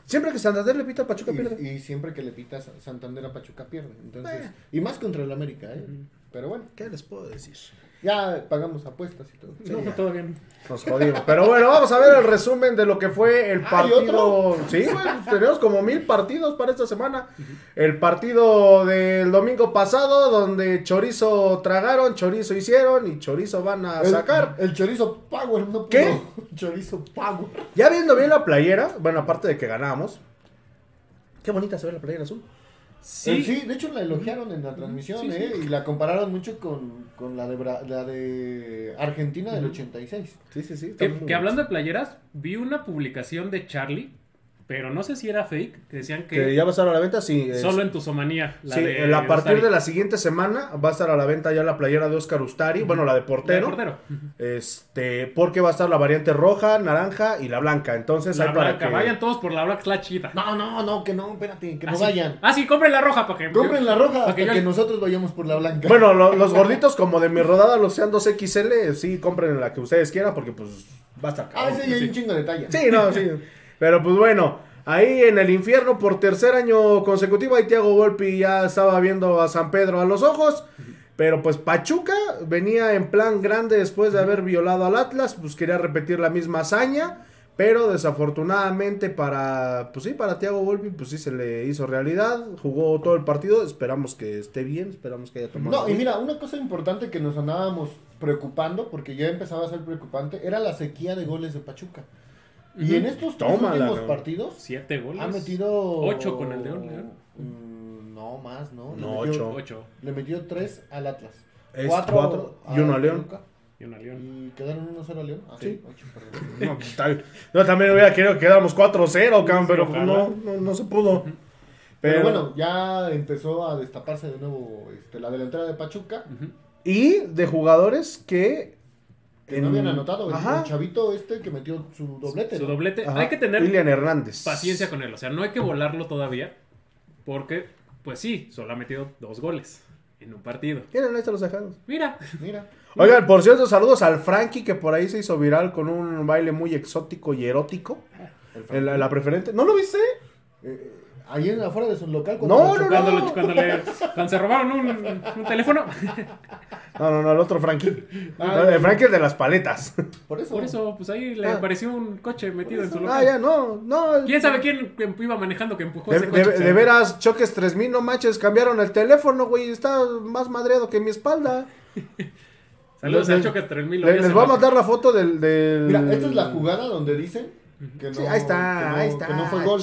Siempre que Santander le pita a Pachuca pierde. Y, siempre que le pitas a Santander a Pachuca pierde. Entonces, Bueno. y más contra el América, ¿eh? Pero bueno, ¿Qué les puedo decir? Ya pagamos apuestas y todo. No, todavía no. Nos jodimos. Pero bueno, vamos a ver el resumen de lo que fue el ¿Hay partido. otro? Sí, güey, pues tenemos como mil partidos para esta semana. El partido del domingo pasado, donde chorizo tragaron, chorizo hicieron y chorizo van a El- sacar. El, chorizo Power, no ¿Qué? *laughs* Chorizo Power. Ya viendo bien la playera, bueno, aparte de que ganamos. Qué bonita se ve la playera azul. Sí. Sí, sí, de hecho la elogiaron en la transmisión, Sí, sí. ¿eh? Y la compararon mucho con, con la, de Bra- la de Argentina del 86. Sí, sí, sí. que, que hablando de playeras, vi una publicación de Charlie, pero no sé si era fake, que decían que, Que ya va a estar a la venta, sí. es- solo en Tuzomanía. La sí, de en- a partir Ustari. de la siguiente semana va a estar a la venta ya la playera de Oscar Ustari, bueno, la de La de portero. portero. Este, porque va a estar la variante roja, naranja y la blanca. Entonces La hay para blanca, que vayan todos por la blanca, la chida. No, no, no, que no, espérate, que Ah, no sí. vayan. Ah, sí, compren la roja para que. Compren la roja para que nosotros vayamos por la blanca. Bueno, lo- los gorditos como de mi rodada, los sean 2XL, sí, compren la que ustedes quieran porque pues va a estar Ah, sí, hay un chingo de talla. Sí, no, sí. *laughs* Pero pues bueno, ahí en el infierno por tercer año consecutivo, ahí Thiago Volpi ya estaba viendo a San Pedro a los ojos. Pero pues Pachuca venía en plan grande después de haber violado al Atlas, pues quería repetir la misma hazaña. Pero desafortunadamente para, pues sí, para Thiago Volpi, pues sí se le hizo realidad. Jugó todo el partido, esperamos que esté bien, esperamos que haya tomado. No, y mira, una cosa importante que nos andábamos preocupando, porque ya empezaba a ser preocupante, era la sequía de goles de Pachuca. Y en estos tres Tómala, últimos ¿no? partidos Siete goles. ha metido... Ocho con el León, León. Mm, no, más, ¿no? Le No, metió- ocho. Ocho. Le metió tres al Atlas. Es cuatro y uno a León. Y una León. Y quedaron 1-0 a León. Ah, sí. Sí. ocho, perdón. No, pues. Yo también hubiera querido que quedáramos 4-0, cabrón, Sí, pero pues, ojalá. no, no, no se pudo. Pero, bueno, ya empezó a destaparse de nuevo este, la delantera de Pachuca. Y de jugadores que. Que no habían anotado. El, chavito este que metió su doblete. Su ¿no? doblete. Ajá. Hay que tener William Hernández. paciencia con él. O sea, no hay que volarlo todavía. Porque, pues sí, solo ha metido dos goles en un partido. Miren, ahí están los dejados. Mira. Mira. Oigan, por cierto, saludos al Frankie que por ahí se hizo viral con un baile muy exótico y erótico. El En la, la preferente. ¿No lo viste? Eh, ahí en afuera de su local. No, lo no, chocaron. Cuando, lo- *laughs* cuando le, cuando se robaron un, un teléfono. *laughs* No, no, no, el otro Frankie. Ah, el Frankie es de las paletas. Por eso. Por eso, pues ahí le Ah. apareció un coche metido en su Ah, local. ya, no, no. ¿Quién sabe quién iba manejando que empujó De, ese coche? de- de veras, choques 3000, no manches, cambiaron el teléfono, güey. Está más madreado que mi espalda. *laughs* Saludos Les- al Choque 3000. lo Le- vi les hace voy a mandar la foto del. del- Mira, esta es la jugada donde dicen que no, Sí, ahí está, que no, ahí está. que no fue gol.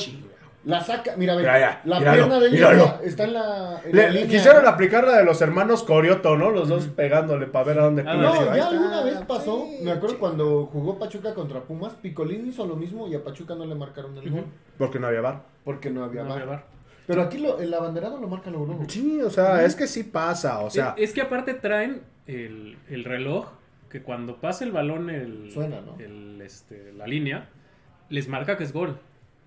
La saca, mira, ve, Mira, ya, la míralo, pierna de ella míralo. está, está en la, en la Le- línea. quisieron aplicar la de los hermanos Corioto, ¿no? Los dos pegándole para ver a dónde Ah, No, ya Ahí alguna está, vez pasó, sí, me acuerdo cuando jugó Pachuca contra Pumas, Picolín hizo lo mismo y a Pachuca no le marcaron el gol, Porque no había bar. porque no había No, VAR. Pero aquí lo, el abanderado lo marca luego. luego. Sí, o sea, es que sí pasa, o sea. es, es que aparte traen el, el reloj que cuando pasa el balón el, Suena, ¿no? el, este, la línea, les marca que es gol.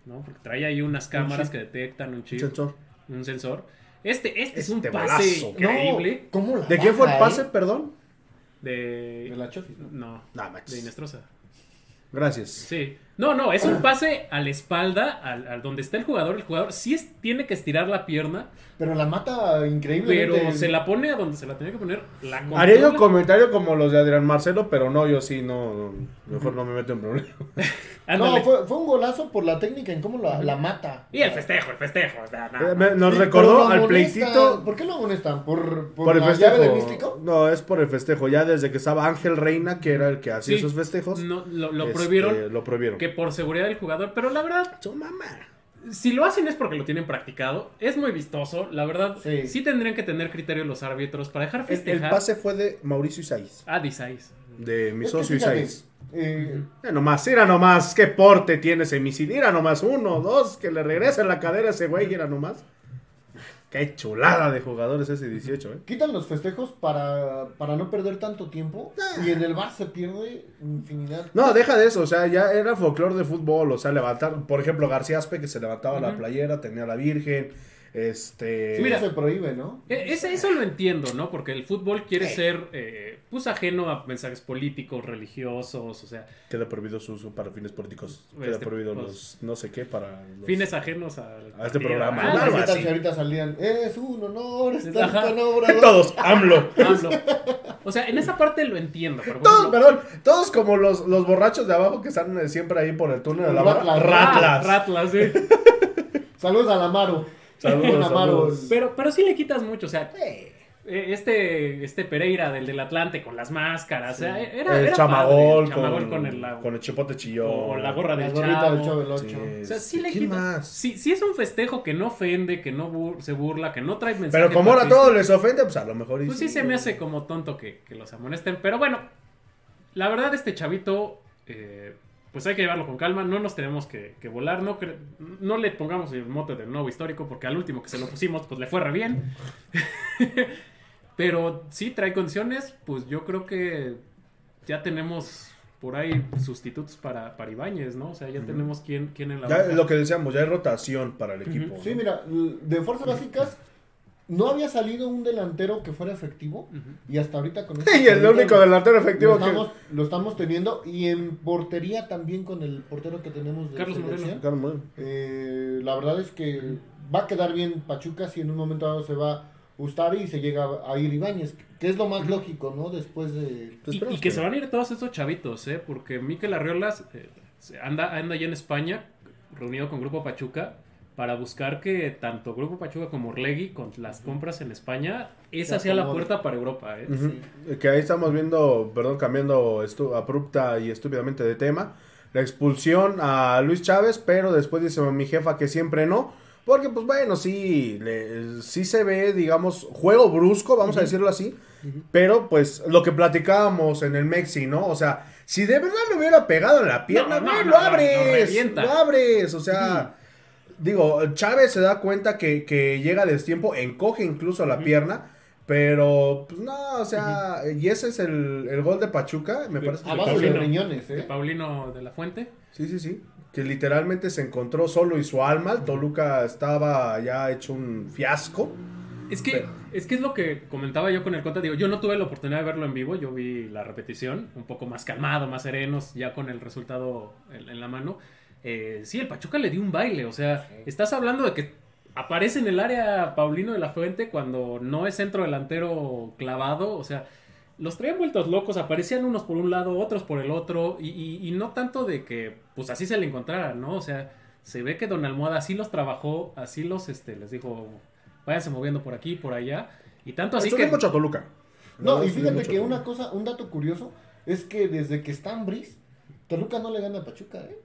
¿No? Porque trae ahí unas cámaras que detectan un chip, sensor. un sensor. Este, este es un Este pase balazo. increíble. No, ¿cómo la ¿De quién fue el baja, pase, eh? perdón? De... De la Chofis, ¿no? No, Nah, de Inestrosa. Gracias. Sí. No, no, es un pase a la espalda, al, al donde está el jugador. El jugador sí es- tiene que estirar la pierna, Pero la mata increíblemente. pero se la pone a donde se la tenía que poner. La Haría yo un comentario como los de Adrián Marcelo, pero no, yo sí, no. no, Mejor no me meto en problemas. *laughs* No, fue, fue un golazo por la técnica en cómo la, la mata. Y el festejo, el festejo. o sea, nada más. me- Nos recordó al pleitito. ¿Por qué lo amonestan? ¿Por, por, Por el la llave de festejo. místico? No, es por el festejo. Ya desde que estaba Ángel Reina, que era el que hacía Sí. esos festejos. No, lo, lo este, prohibieron Lo prohibieron. que por seguridad del jugador, pero la verdad, Su mamá. si lo hacen es porque lo tienen practicado. Es muy vistoso, la verdad. Sí, Sí. tendrían que tener criterio los árbitros para dejar El, el festejar. pase fue de Mauricio Isaías. Ah, de Isaías. De mi Es socio Isaías. Eh, Mira nomás, mira nomás, qué porte tiene ese misil. Mira nomás, uno, dos, que le regresa en la cadera a ese güey, mira nomás. Qué chulada de jugadores ese 18, eh. quitan los festejos para, para no perder tanto tiempo. Y en el bar se pierde infinidad. No, deja de eso, o sea, ya era folclore de fútbol, o sea, levantar, por ejemplo, García Aspe que se levantaba la Ujú. playera, tenía la Virgen, este... Sí, Mira. se prohíbe, ¿no? E- eso lo entiendo, ¿no? Porque el fútbol quiere ser, eh, pues, ajeno a mensajes políticos, religiosos, o sea, Queda prohibido su uso para fines políticos, queda Este, prohibido pues, los, no sé qué, para los... fines ajenos al A este programa. Ah, Algo ¿Qué tal así. si ahorita salían? Es un honor estar Ajá. con Obrador. *laughs* Todos, AMLO. AMLO. O sea, en esa parte lo entiendo, pero Todos, ejemplo- perdón, todos como los, los borrachos de abajo que están eh, siempre ahí por el túnel de la barra. Ratlas. Ratlas. Ah, Ratlas, sí. *laughs* Saludos al Amaro. Saludos, saludos. Pero, pero sí le quitas mucho, o sea, eh, este, este Pereira del del Atlante con las máscaras, o sea, era, el era chamagol, padre, el chamagol con, con, el, con el chipote chillón. o la gorra La del gorrita chavo. del Chavo del Sí, Ocho. O sea, sí le ¿quién quita. más? Sí, sí es un festejo que no ofende, que no bur- se burla, que no trae mensaje. Pero como ahora todo les ofende, pues a lo mejor... Pues sí se me hace como tonto que, que los amonesten. Pero bueno, la verdad, este chavito, eh, pues hay que llevarlo con calma. No nos tenemos que, que volar. No, cre- no le pongamos el mote de nuevo histórico, porque al último que se lo pusimos, pues le fue re bien. *laughs* Pero sí trae condiciones. Pues yo creo que ya tenemos por ahí sustitutos para, para Ibáñez, ¿no? O sea, ya tenemos quien, quien en la Ya es lo que decíamos, ya hay rotación para el equipo. Sí, ¿no? mira, de fuerzas básicas no había salido un delantero que fuera efectivo. Y hasta ahorita con este Y el único lo- delantero lo efectivo que... estamos, lo estamos teniendo. Y en portería también con el portero que tenemos de Carlos bien. Eh, la verdad es que va a quedar bien Pachuca si en un momento dado se va Ustari y se llega a ir Ibáñez, que es lo más lógico, ¿no? Después de... Pues Y, que se van a ir todos estos chavitos, ¿eh? Porque Mikel Arriolas eh, se anda, anda allá en España, reunido con Grupo Pachuca, para buscar que tanto Grupo Pachuca como Orlegui, con las compras en España, esa Se sea la puerta para Europa, ¿eh? Ujú. Que ahí estamos viendo, perdón, cambiando abrupta y estúpidamente de tema, la expulsión a Luis Chávez, pero después dice mi jefa que siempre no, porque pues bueno, sí, le- sí se ve, digamos, juego brusco, vamos a decirlo así, pero pues lo que platicábamos en el Mexi, ¿no? O sea, si de verdad le hubiera pegado en la pierna, No, no, no, lo abres, lo revienta. lo abres, o sea... Digo, Chávez se da cuenta que, que llega a destiempo, encoge incluso la pierna, pero pues no, o sea, y ese es el, el gol de Pachuca, me De- parece. que A de Paulino. riñones, De ¿eh? Paulino de la Fuente. Sí, sí, sí. Que literalmente se encontró solo y su alma. El Toluca estaba ya hecho un fiasco. Es que, Pero- es que es lo que comentaba yo con el Conta. Digo, yo no tuve la oportunidad de verlo en vivo. Yo vi la repetición, un poco más calmado, más serenos, ya con el resultado en, en la mano. Eh, sí, el Pachuca le dio un baile. O sea, estás hablando de que aparece en el área Paulino de la Fuente cuando no es centro delantero clavado. O sea, los traían vueltos locos. Aparecían unos por un lado, otros por el otro. Y, y- y no tanto de que, pues así se le encontrara, ¿no? O sea, se ve que Don Almohada así los trabajó, así los, este, les dijo, váyanse moviendo por aquí, por allá. Y tanto así Estuvo que... mucho a Toluca. No, y fíjate que una cosa, un dato curioso, es que desde que está Ambris, Toluca no le gana a Pachuca, ¿eh?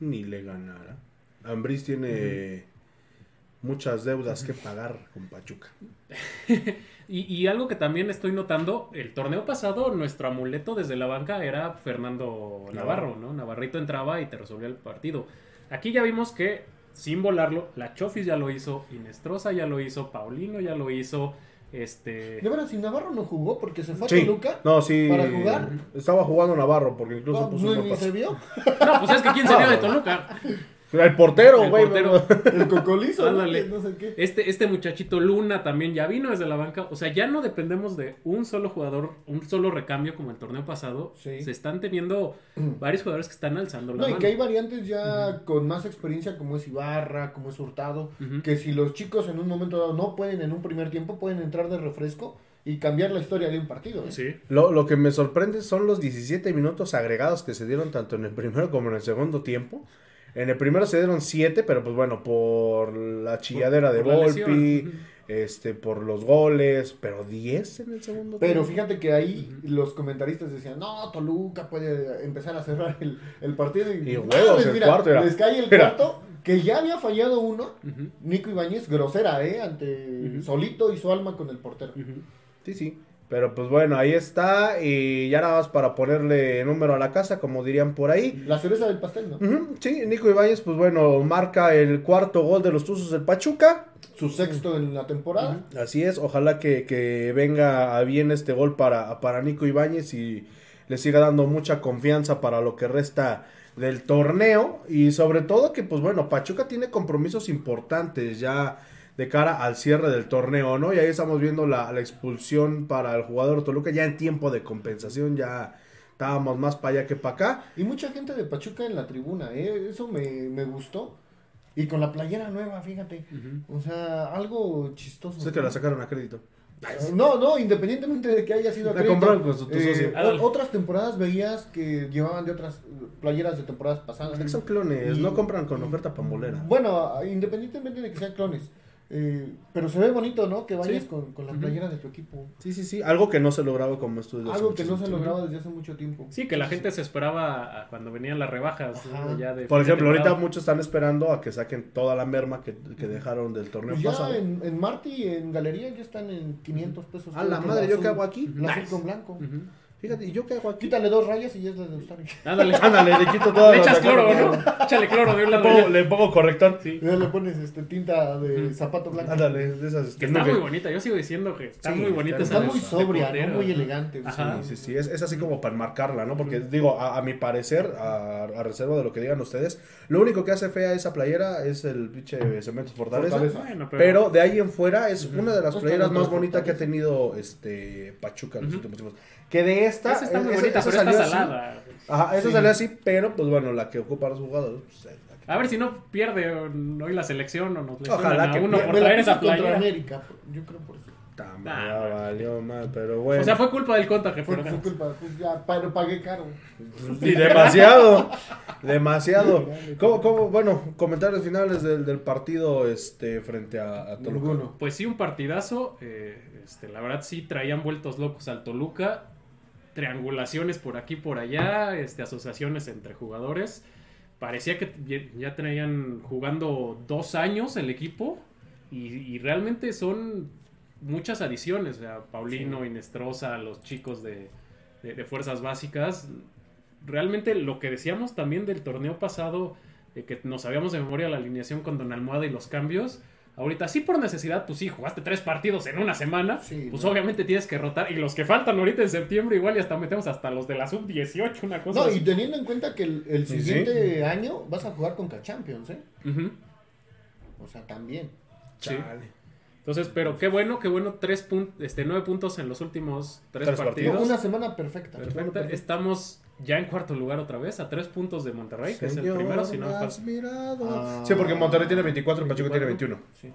Ni le ganara. Ambriz tiene muchas deudas que pagar con Pachuca. *laughs* Y, y algo que también estoy notando, el torneo pasado, nuestro amuleto desde la banca era Fernando Navarro, ¿no? Navarrito entraba y te resolvía el partido. Aquí ya vimos que, sin volarlo, la Chofis ya lo hizo, Inestrosa ya lo hizo, Paulino ya lo hizo, este... De verdad, si Navarro no jugó porque se fue a Sí. Toluca, No, sí. ¿Para jugar? Estaba jugando Navarro porque incluso no, puso no, ni se vio. No, pues es que ¿quién se vio de Toluca? El portero, El güey. portero. El cocolizo, ¿no? Ándale. Que no sé qué. Este, este muchachito Luna también ya vino desde la banca. O sea, ya no dependemos de un solo jugador, un solo recambio como el torneo pasado. Sí. Se están teniendo *clears throat* varios jugadores que están alzando la No, y que hay variantes ya con más experiencia como es Ibarra, como es Hurtado, que si los chicos en un momento dado no pueden en un primer tiempo, pueden entrar de refresco y cambiar la historia de un partido. ¿eh? Sí. Lo, lo que me sorprende son los 17 minutos agregados que se dieron tanto en el primero como en el segundo tiempo. En el primero se dieron 7, pero pues bueno, por la chilladera de por Volpi, este, por los goles, pero 10 en el segundo Pero tiempo. fíjate que ahí los comentaristas decían, no, Toluca puede empezar a cerrar el, el partido. Y, huevos, el mira, cuarto era- les cae el cuarto, que ya había fallado uno. Nico Ibáñez, grosera, ¿eh? Ante solito y su alma con el portero. Sí, sí. Pero pues bueno, ahí está. Y ya nada más para ponerle número a la casa, como dirían por ahí. La cereza del pastel, ¿no? Sí, Nico Ibáñez, pues bueno, marca el cuarto gol de los Tuzos del Pachuca. Su sexto en la temporada. Así es, ojalá que, que venga a bien este gol para, para Nico Ibáñez y le siga dando mucha confianza para lo que resta del torneo. Y sobre todo que, pues bueno, Pachuca tiene compromisos importantes ya de cara al cierre del torneo, ¿no? Y ahí estamos viendo la, la expulsión para el jugador Toluca ya en tiempo de compensación, ya estábamos más para allá que para acá. Y mucha gente de Pachuca en la tribuna, ¿eh? Eso me, me gustó. Y con la playera nueva, fíjate. O sea, algo chistoso. Sé que la sacaron a crédito. Eh, No, no, independientemente de que haya sido a La crédito, compraron con su- tu eh, socio. o- otras temporadas veías que llevaban de otras playeras de temporadas pasadas. Es que son clones, Y- no compran con oferta pambolera. Bueno, independientemente de que sean clones. Eh, pero se ve bonito, ¿no? Que vayas Sí. con, con la playera de tu equipo. Sí, sí, sí. Algo que no se lograba como hace Algo que no se lograba desde hace mucho tiempo. Sí, que la gente se esperaba a cuando venían las rebajas. Ajá. ¿no? ya de Por ejemplo, ahorita muchos están esperando a que saquen toda la merma que, que dejaron del torneo Pues ya pasado. en, en Marty, en Galería, ya están en 500 pesos. A la madre, ¿yo azul- qué hago aquí? La Nice. con blanco. Ujú. Fíjate, ¿y yo qué hago aquí? Quítale dos rayas y ya es la de Ustari. Ándale. *laughs* Ándale, le quito todo. Le echas cloro, ¿no? Échale cloro de un Le lado. pongo, ya. le pongo corrector. Sí. Ya le pones este, tinta de zapato blanco. Ándale, de esas. Que este, está nube. muy bonita. Yo sigo diciendo que está Sí, muy bonita está esa Está muy sobria, ¿no? Muy elegante. Ajá. Sí, sí, sí, es, es así como para enmarcarla, ¿no? Porque digo, a, a mi parecer, a, a reserva de lo que digan ustedes, lo único que hace fea esa playera es el pinche Cementos Fortaleza. Fortaleza. Bueno, pero, Pero de ahí en fuera es una de las Pues playeras más bonitas que ha tenido este Pachuca en los últimos tiempos. Que de esta, esa está muy esa- bonita, esa pero está salió así. salada. Ajá, esa Sí. salió así, pero pues bueno, la que ocupa los jugadores. pues, A ver si no pierde hoy la selección o nos Ojalá a que uno por traer esa contra playera. América. Yo creo por eso. Ah, ya valió mal, pero bueno. O sea, fue culpa del conta que Fue, culpa, pues ya, pero pagué caro. *laughs* Y demasiado, demasiado. ¿Cómo, cómo, bueno, comentarios finales del, del partido este frente a, a Toluca. Ninguno. Pues sí, un partidazo. eh, este, la verdad sí traían vueltos locos al Toluca. Triangulaciones por aquí por allá. Este, asociaciones entre jugadores. Parecía que ya- traían jugando dos años el equipo. Y, y realmente son muchas adiciones. O sea, Paulino, Inestrosa, los chicos de, de- de fuerzas básicas. Realmente lo que decíamos también del torneo pasado, de que nos sabíamos de memoria la alineación con Don Almohada y los cambios. Ahorita sí por necesidad, pues sí, jugaste tres partidos en una semana, Sí, pues no. obviamente tienes que rotar. Y los que faltan ahorita en septiembre igual y hasta metemos hasta los de la sub-18, una cosa No, así. y teniendo en cuenta que el, el Sí, siguiente año vas a jugar con Champions, ¿eh? O sea, también. Sí. Entonces, pero qué bueno, qué bueno, tres pun- este, nueve puntos en los últimos tres, Tres partidos. partidos. Una semana perfecta. Estamos ya en cuarto lugar otra vez, a tres puntos de Monterrey, que es el primero, si no me. Ah. sí, porque Monterrey tiene 24 y Pachuca tiene 24. 21.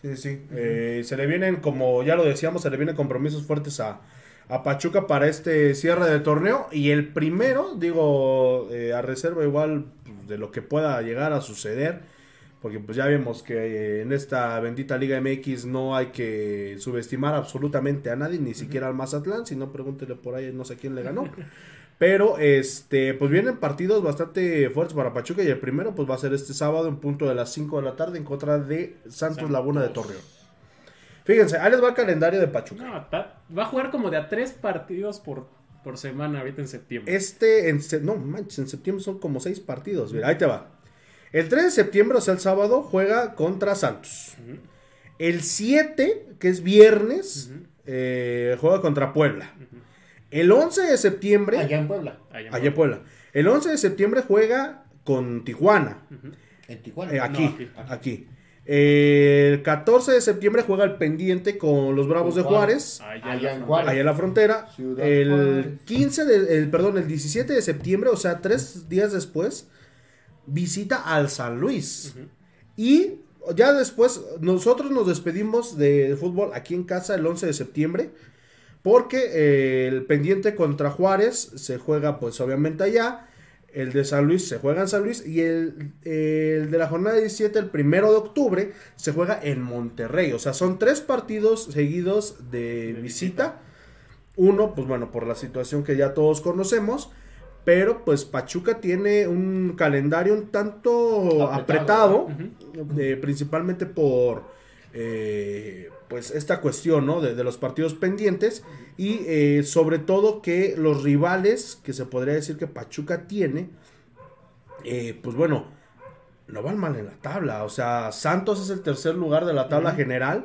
Sí. Sí, sí. Eh, se le vienen, como ya lo decíamos, se le vienen compromisos fuertes a, a Pachuca para este cierre de torneo. Y el primero, digo, eh, a reserva igual pues, de lo que pueda llegar a suceder. Porque pues ya vemos que eh, en esta bendita Liga MX no hay que subestimar absolutamente a nadie, ni siquiera al Mazatlán, si no pregúntele por ahí, no sé quién le ganó. *laughs* Pero este, pues vienen partidos bastante fuertes para Pachuca y el primero pues va a ser este sábado en punto de las 5 de la tarde en contra de Santos Santos. Laguna de Torreón. Fíjense, ahí les va el calendario de Pachuca. No, va a jugar como de a tres partidos por, por semana ahorita en septiembre. Este, en, no manches, en septiembre son como 6 partidos. Mira, ahí te va. El 3 de septiembre, o sea, el sábado, juega contra Santos. El 7, que es viernes, eh, juega contra Puebla. El 11 de septiembre, Allá en Puebla. Allá en allá en Puebla. El 11 de septiembre juega con Tijuana. En Tijuana. Eh, aquí, No, aquí. aquí. El 14 de septiembre juega el pendiente con los Bravos de Con Juárez. Allá, Allá en la en frontera. Juárez. Allá en la frontera. Ciudad el Juárez. 15 de, el, perdón, el 17 de septiembre, o sea, tres días después, visita al San Luis. Y ya después, nosotros nos despedimos de fútbol aquí en casa el 11 de septiembre. Porque eh, el pendiente contra Juárez se juega, pues obviamente allá. El de San Luis se juega en San Luis. Y el, el de la jornada 17, el primero de octubre, se juega en Monterrey. O sea, son tres partidos seguidos de, De visita. Uno, pues bueno, por la situación que ya todos conocemos. Pero pues Pachuca tiene un calendario un tanto Apretado, eh, principalmente por eh, pues esta cuestión ¿no? de, de los partidos pendientes y eh, sobre todo que los rivales que se podría decir que Pachuca tiene, eh, pues bueno, no van mal en la tabla. O sea, Santos es el tercer lugar de la tabla general.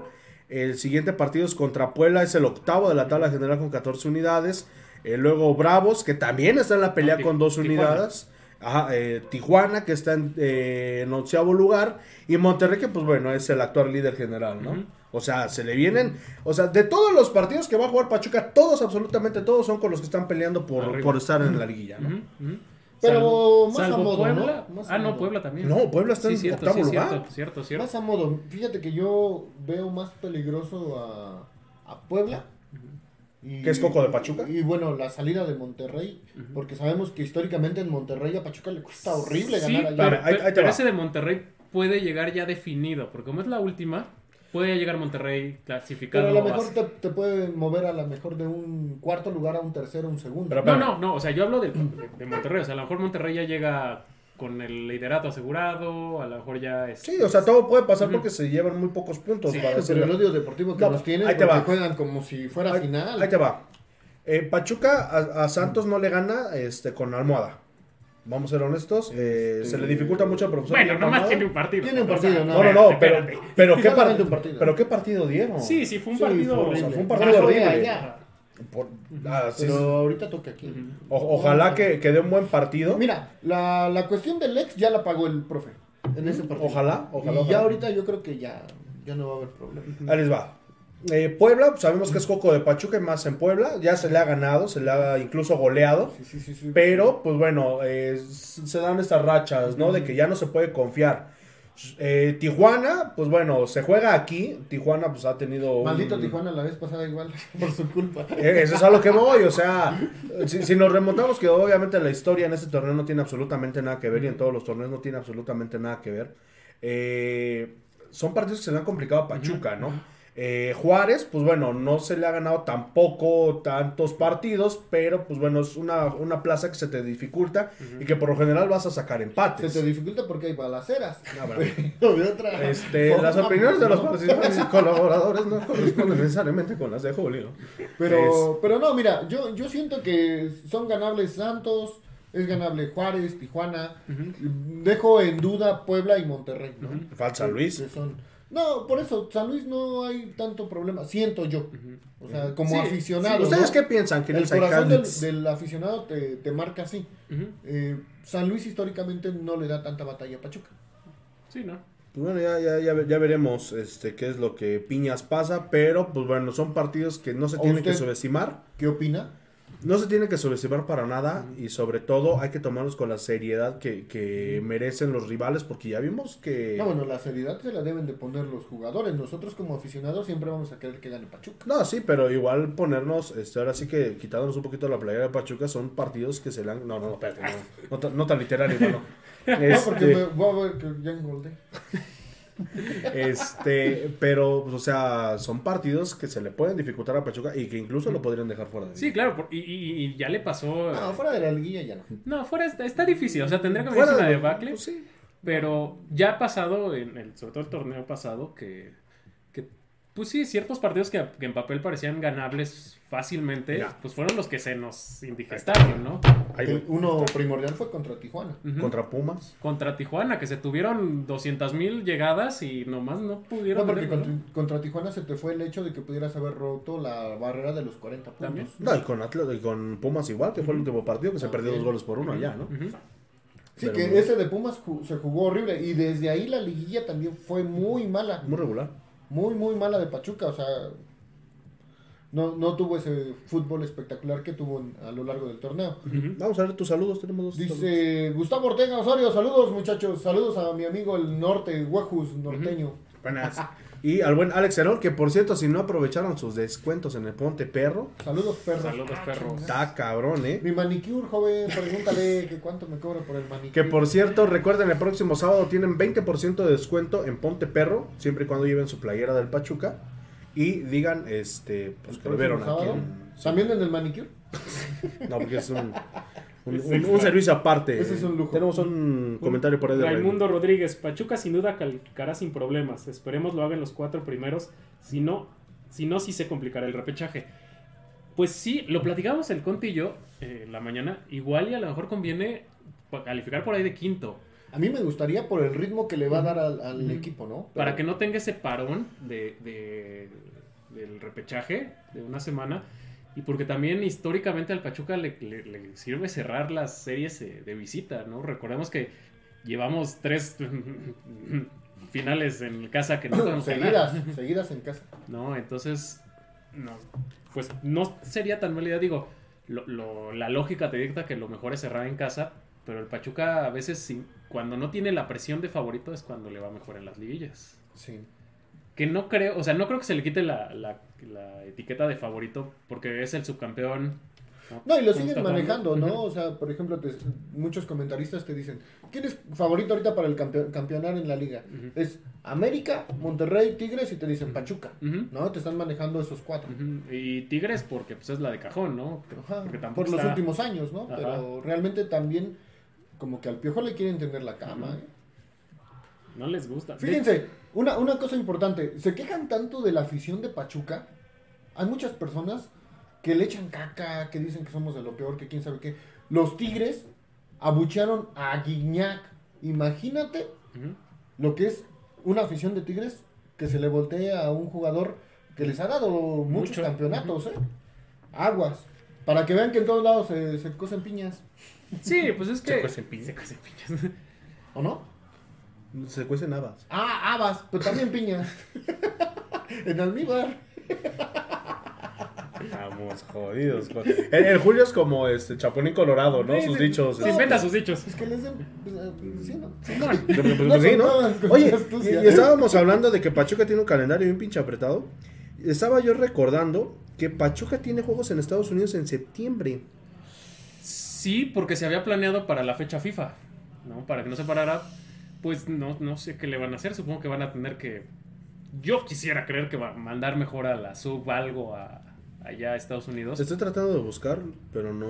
El siguiente partido es contra Puebla, es el octavo de la tabla general con 14 unidades. Eh, luego Bravos, que también está en la pelea Ah, con dos Tijuana. unidades. Ajá, eh, Tijuana, que está en, eh, en onceavo lugar. Y Monterrey, que pues bueno, es el actual líder general, ¿no? O sea, se le vienen. O sea, de todos los partidos que va a jugar Pachuca, todos, absolutamente todos, son con los que están peleando por, por estar en la liguilla, ¿no? Pero Salvo- más a modo, Puebla. ¿no? Más a Ah, no. Puebla también. No, Puebla está Sí, en cierto, octavo sí, lugar. Cierto, cierto, cierto. Más a modo, fíjate que yo veo más peligroso a, a Puebla. Y- ¿Que es Coco de Pachuca? Y bueno, la salida de Monterrey, porque sabemos que históricamente en Monterrey a Pachuca le cuesta horrible Sí, ganar allá. pero, Ahí- ahí te pero va. ese de Monterrey puede llegar ya definido, porque como es la última, puede llegar Monterrey clasificado. Pero a lo mejor te, te puede mover a lo mejor de un cuarto lugar a un tercero, un segundo. Pero- No, no, no, o sea, yo hablo de, de Monterrey, o sea, a lo mejor Monterrey ya llega con el liderato asegurado, a lo mejor ya es... Sí, o sea, todo puede pasar porque se llevan muy pocos puntos. Sí, para pero el odio deportivo que No, nos tienen, ahí te porque va. juegan como si fuera Ahí, final. ahí te va. Eh, Pachuca a, a Santos no le gana este, con almohada. Vamos a ser honestos. eh, Este- Se le dificulta mucho al profesor. Bueno, nomás tiene un partido. Tiene un o sea, partido, No, no, no, pero, espérate. pero, ¿qué, Solamente par- un partido. pero qué partido dieron. Sí, sí, fue un Sí, partido... fue O sea, horrible. fue un Pero partido horrible. Por- ah, sí, Pero ahorita toca aquí. O- ojalá que, que dé un buen partido. Mira, la, la cuestión del ex ya la pagó el profe en ese partido. Ojalá, ojalá, Y ojalá. ya ahorita yo creo que ya, ya no va a haber problema. Ahí les va. Eh, Puebla, pues, sabemos que es Coco de Pachuca y más en Puebla. Ya se le ha ganado, se le ha incluso goleado. Sí, sí, sí, sí. Pero, pues bueno, eh, se dan estas rachas, ¿no? De que ya no se puede confiar. Eh, Tijuana, pues bueno, se juega aquí. Tijuana, pues ha tenido. un- Maldito Tijuana la vez pasada igual, *laughs* por su culpa. Eh, Eso es a lo que voy, o sea, si, si nos remontamos que obviamente la historia en este torneo no tiene absolutamente nada que ver y en todos los torneos no tiene absolutamente nada que ver, eh, son partidos que se le han complicado a Pachuca, ¿no? Eh, Juárez, pues bueno, no se le ha ganado tampoco tantos partidos, pero pues bueno, es una, una plaza que se te dificulta y que por lo general vas a sacar Se empates. te dificulta porque hay balaceras. *laughs* No, bueno. *laughs* Pero de otra Este, las opiniones de los ¿no? participantes y colaboradores no corresponden necesariamente con las de Julio. Pero, pero no, mira, yo, yo siento que son ganables Santos, es ganable Juárez, Tijuana. Dejo en duda Puebla y Monterrey, ¿no? Ujú. Falta Luis. Que son- No, por eso, San Luis no hay tanto problema, siento yo. O sea, como Sí, aficionado. sí, ¿Ustedes ¿no? qué piensan? que El corazón del, aficionado te, te marca así. Eh, San Luis históricamente no le da tanta batalla a Pachuca. Sí, ¿no? Pues bueno, ya, ya, ya, ya veremos este, qué es lo que Piñas pasa, pero pues bueno, son partidos que no se ¿A tienen que subestimar, ¿Qué opina? No se tienen que subestimar para nada y sobre todo hay que tomarlos con la seriedad que, que merecen los rivales porque ya vimos que... No, bueno, la seriedad se la deben de poner los jugadores. Nosotros como aficionados siempre vamos a querer que gane Pachuca. No, sí, pero igual ponernos, este, ahora sí que quitándonos un poquito la playera de Pachuca, son partidos que se le han... No, no, no, espérate, no, no, tan- no tan literal, igual, no. *laughs* No, porque Este, me voy a ver que ya engordé. Este, pero, pues, o sea, son partidos que se le pueden dificultar a Pachuca y que incluso lo podrían dejar fuera de Sí, claro, por- y, y- y ya le pasó... No, fuera de la liguilla ya no. No, fuera está, está difícil, o sea, tendría que Fuera venirse una de- debacle. pues sí. Pero ya ha pasado, en el, sobre todo el torneo pasado, que pues sí, ciertos partidos que, que en papel parecían ganables fácilmente, Mira. pues fueron los que se nos indigestaron, ¿no? El uno primordial fue contra Tijuana. Contra Pumas. Contra Tijuana, que se tuvieron 200 mil llegadas y nomás no No, pudieron. porque meterlo, contra, contra Tijuana se te fue el hecho de que pudieras haber roto la barrera de los 40 puntos. También. No, y con, Atlas, y con Pumas igual, que fue el último partido que se perdió dos goles por uno allá, ¿no? Sí, Pero que ese de Pumas ju- se jugó horrible. Y desde ahí la liguilla también fue muy mala. Muy regular. Muy, muy mala de Pachuca. O sea, no, no tuvo ese fútbol espectacular que tuvo en- a lo largo del torneo. Vamos a ver tus saludos, tenemos dos saludos. Dice Gustavo Ortega Osorio, saludos muchachos, saludos a mi amigo el norte, Huejus norteño. Buenas. *laughs* Y al buen Alex Herón, que por cierto, si no aprovecharon sus descuentos en el Ponte Perro, Saludos perros. Saludos, perros. está cabrón, ¿eh? Mi manicure, joven, pregúntale que cuánto me cobra por el manicure. Que por cierto, recuerden, el próximo sábado tienen 20% de descuento en Ponte Perro, siempre y cuando lleven su playera del Pachuca. Y digan, este, pues ¿El que lo vieron aquí. sábado? en- ¿También en el manicure? No, porque es un... Un, servicio aparte. Ese es un lujo. Tenemos un comentario por ahí de Raimundo Rodríguez, Pachuca sin duda calificará sin problemas. Esperemos lo hagan los cuatro primeros. Si no, si no, sí se complicará el repechaje. Pues sí, lo platicamos el Conti y yo eh, en la mañana. Igual y a lo mejor conviene calificar por ahí de quinto. A mí me gustaría por el ritmo que le va a dar al, equipo, ¿no? Para que no tenga ese parón de, de- del repechaje de una semana. Y porque también históricamente al Pachuca le, le- le sirve cerrar las series eh, de visita, ¿no? Recordemos que llevamos tres *laughs* finales en casa que no *clears throat* podemos ganar. seguidas, seguidas en casa. No, entonces, no, pues no sería tan mala idea. Digo, lo- lo- la lógica te dicta que lo mejor es cerrar en casa, pero el Pachuca a veces, sí, cuando no tiene la presión de favorito, es cuando le va mejor en las liguillas. Sí. Que no creo, o sea, no creo que se le quite la, la- la etiqueta de favorito, porque es el subcampeón. No, y lo ¿Cómo siguen manejando? ¿no? O sea, por ejemplo, te- muchos comentaristas te dicen, ¿quién es favorito ahorita para el campeón, campeonar en la liga? Es América, Monterrey, Tigres y te dicen Pachuca, ¿no? Te están manejando esos cuatro. Y Tigres, porque pues es la de cajón, ¿no? Ajá, Porque tampoco por los últimos años, ¿no? Ajá. Pero realmente también como que al Piojo le quieren tender la cama. ¿eh? No les gusta. Fíjense, una, una cosa importante, se quejan tanto de la afición de Pachuca. Hay muchas personas que le echan caca, que dicen que somos de lo peor, que quién sabe qué. Los Tigres abuchearon a Guiñac. Imagínate lo que es una afición de Tigres que se le voltee a un jugador que les ha dado muchos Mucho. campeonatos, ¿eh? Aguas. Para que vean que en todos lados se, se cosen piñas, Sí, pues es que... Se piñas. Se cuecen piñas. ¿o no? Se cuecen habas. Ah, habas, pero también piñas. *laughs* en almíbar. Estamos jodidos. El, el Julio es como este Chapulín Colorado, ¿no? Sí, Sus sí. dichos. Se este, inventa sus dichos. Es que les den. pues, eh, sí. Pues, pues, No sí, ¿no? Oye, y estábamos hablando de que Pachuca tiene un calendario bien pinche apretado. Estaba yo recordando que Pachuca tiene juegos en Estados Unidos en septiembre. Sí, porque se había planeado para la fecha FIFA, ¿no? Para que no se parara. Pues no, no sé qué le van a hacer. Supongo que van a tener que. Yo quisiera creer que va a mandar mejor a la sub algo a, allá a Estados Unidos. Estoy tratando de buscar, pero no.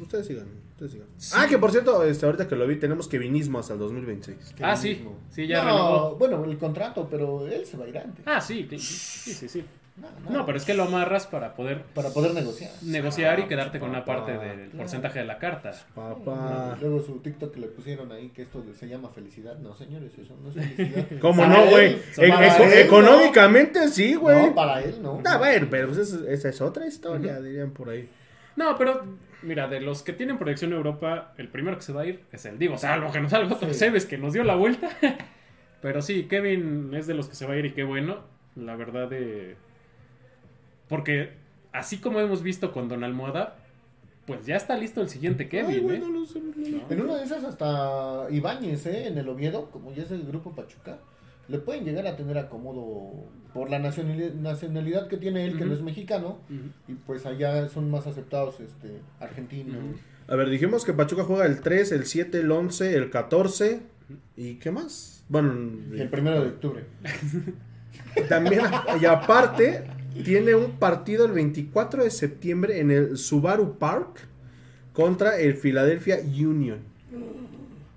Ustedes sigan. Ustedes sigan. Sí. Ah, que por cierto, este, ahorita que lo vi, tenemos Kevinismo hasta el 2026. Ah, sí. mismo. Sí, ya no, renovó. bueno, el contrato, pero él se va a ir antes. Ah, sí, sí, sí, sí. No, no, No, pero es que lo amarras para poder Para poder negociar. negociar y Ah, quedarte con una parte del Claro. porcentaje de la carta. Papá. Luego su TikTok que le pusieron ahí que esto se llama felicidad. No, señores, eso no es felicidad. *laughs* ¿Cómo no, güey? E- no. económicamente sí, güey. No, para él, no. A ver, pero pues es- esa es otra historia, dirían por ahí. No, pero mira, de los que tienen proyección en Europa, el primero que se va a ir es el Digo, salvo que nos salga otro Sí. Que nos dio la vuelta. *laughs* pero sí, Kevin es de los que se va a ir y qué bueno. La verdad de... Porque así como hemos visto con Don Almohada, pues ya está listo el siguiente Kevin, Ay, güey, ¿eh? no lo sé, no lo- No. En una de esas hasta Ibáñez, ¿eh? En el Oviedo, como ya es el grupo Pachuca, le pueden llegar a tener acomodo por la nacionalidad, nacionalidad que tiene él, que no es mexicano, y pues allá son más aceptados este argentinos. A ver, dijimos que Pachuca juega el 3, el 7, el 11, el 14. ¿Y qué más? Bueno, Y el primero de octubre. *laughs* también, y aparte, tiene un partido el 24 de septiembre en el Subaru Park contra el Philadelphia Union.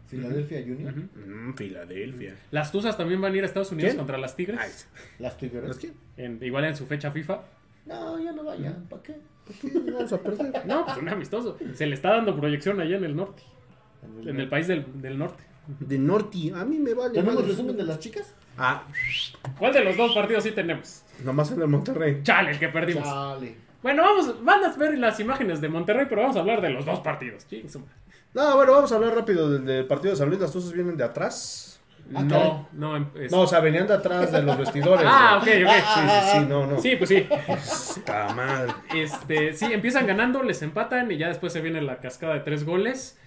Filadelfia Junior. Ujú. Mm, Filadelfia. Las Tuzas también van a ir a Estados Unidos ¿Quién? contra las Tigres. Ay, Las Tigres. ¿las quién? en- igual en su fecha FIFA. No, ya no vayan. ¿Para qué? Vamos a perder. No, pues un amistoso. Se le está dando proyección allá en el norte. En el país del, del norte. De Norte, a mí me vale. ¿Tenemos madre. resumen de las chicas? Ah, ¿Cuál de los dos partidos sí tenemos? nomás en el Monterrey. Chale, el que perdimos. Dale. Bueno, vamos, van a ver las imágenes de Monterrey, pero vamos a hablar de los dos partidos. No, bueno, vamos a hablar rápido del, del partido de San Luis. Las Tuzas vienen de atrás. Ah. No, no, em- es- No, o sea, venían de atrás de los vestidores. *laughs* Ah, ok, ok. Sí, sí, sí, no, no. Sí, pues sí. Está mal. Este, sí, empiezan ganando, les empatan y ya después se viene la cascada de tres goles.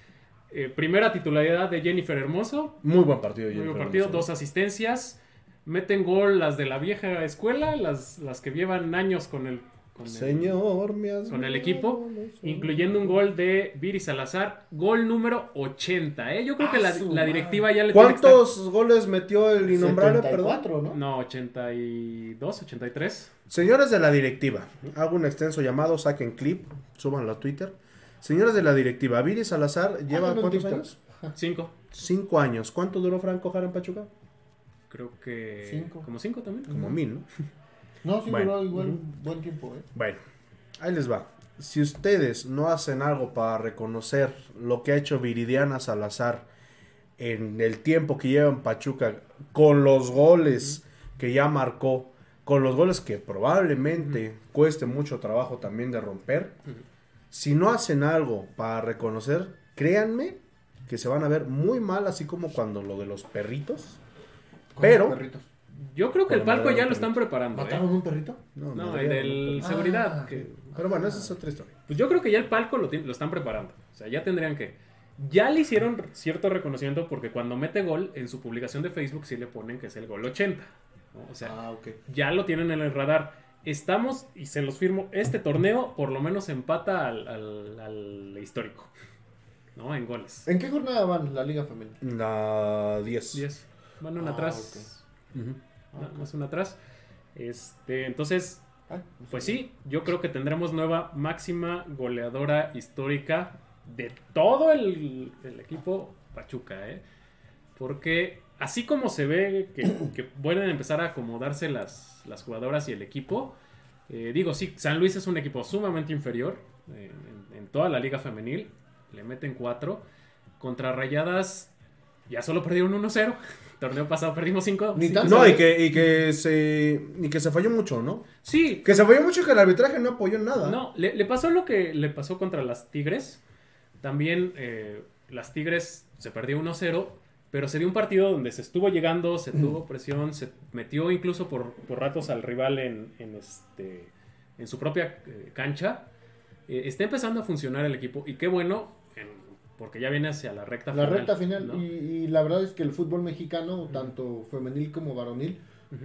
Eh, primera titularidad de Jennifer Hermoso. Muy buen partido. Muy Jennifer buen partido, Hermoso. dos asistencias. Meten gol las de la vieja escuela, las, las que llevan años con el, con el- Señor, me has con el equipo, incluyendo un gol de Viri Salazar, gol número 80. ¿eh? Yo creo que Ah, la, directiva ya le tiene que estar- ¿Cuántos goles metió el innombrable, perdón? 74, ¿no? No, 82, 83. Señores de la directiva, hago un extenso llamado, saquen clip, súbanlo a Twitter. Señores de la directiva, Viri Salazar lleva Háganme un cuántos años? Cinco. Cinco años. ¿Cuánto duró Franco Jara en Pachuca? Creo que. Cinco. Como cinco también. Como mil, ¿no? No, sí Bueno. duró igual buen tiempo, ¿eh? Bueno, ahí les va. Si ustedes no hacen algo para reconocer lo que ha hecho Viridiana Salazar en el tiempo que lleva en Pachuca, con los goles que ya marcó, con los goles que probablemente cueste mucho trabajo también de romper. Si no hacen algo para reconocer, créanme que se van a ver muy mal, así como cuando lo de los perritos. Pero- los perritos. Yo creo que el palco ya lo están preparando. ¿eh? ¿Mataron un perrito? No, no, el no, del Ah. seguridad. que- Pero bueno, esa es otra historia. Pues yo creo que ya el palco lo, están preparando. O sea, ya tendrían que. Ya le hicieron cierto reconocimiento porque cuando mete gol, en su publicación de Facebook sí le ponen que es el gol 80. ¿no? O sea, Ah, ok. ya lo tienen en el radar. Estamos, y se los firmo, este torneo por lo menos empata al, al- al histórico. ¿No? En goles. ¿En qué jornada van la Liga Femenina? La 10. 10. Van una Ah, atrás. Más una atrás. Este, entonces, Ah, Pues sí, yo creo que tendremos nueva máxima goleadora histórica de todo el, el equipo Pachuca, ¿eh? Porque así como se ve que, que pueden empezar a acomodarse las, las jugadoras y el equipo, eh, digo, sí, San Luis es un equipo sumamente inferior eh, en, en toda la liga femenil, le meten cuatro, contra Rayadas ya solo perdieron 1-0, *laughs* torneo pasado perdimos 5. Ni sí. tan- No, y que, y que se y que se falló mucho, ¿no? Sí, Que se falló mucho y que el arbitraje no apoyó en nada. No, le, le pasó lo que le pasó contra las Tigres. También eh, las Tigres se perdió 1-0, pero se dio un partido donde se estuvo llegando, se tuvo presión, se metió incluso por, por ratos al rival en, en este, en su propia eh, cancha. Eh, está empezando a funcionar el equipo y qué bueno, en- porque ya viene hacia la recta La final. recta final. ¿no? Y, y la verdad es que el fútbol mexicano, tanto femenil como varonil,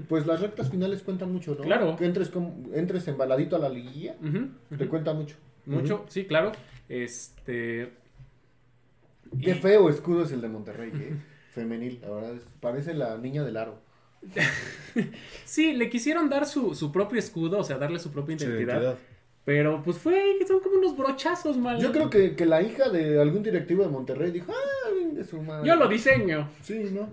pues las rectas finales cuentan mucho, ¿no? Claro. Que entres, con, entres embaladito a la liguilla, te cuenta mucho. Mucho, sí, claro. Este. Qué y- feo escudo es el de Monterrey, ¿eh? Femenil, la verdad. es- parece la niña del aro. *laughs* Sí, le quisieron dar su, su propio escudo, o sea, darle su propia identidad. Pero pues fue, son como unos brochazos, mal. Yo creo que, que la hija de algún directivo de Monterrey dijo, ah, de su madre. Yo lo diseño. Sí, ¿no?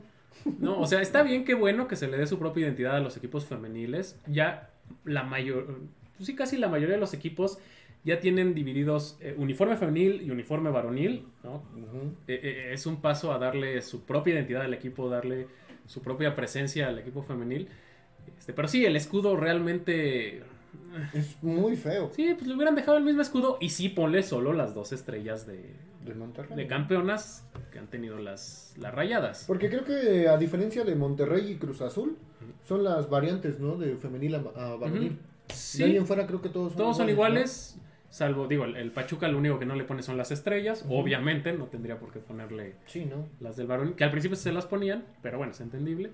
No, o sea, está bien, qué bueno que se le dé su propia identidad a los equipos femeniles. Ya la mayor, pues sí, casi la mayoría de los equipos ya tienen divididos eh, uniforme femenil y uniforme varonil, ¿no? Eh, eh, es un paso a darle su propia identidad al equipo, darle su propia presencia al equipo femenil. Este, pero sí, el escudo realmente... Es muy feo. Sí, pues le hubieran dejado el mismo escudo y sí ponle solo las dos estrellas de, De Monterrey. de campeonas que han tenido las, las rayadas. Porque creo que a diferencia de Monterrey y Cruz Azul, son las variantes, ¿no? De femenil a, a varonil. Sí, De ahí en fuera creo que todos son todos son iguales, iguales, salvo, digo, el, el Pachuca lo único que no le pone son las estrellas. Obviamente no tendría por qué ponerle ¿no? Sí, ¿no? las del varón, que al principio se las ponían, pero bueno, es entendible.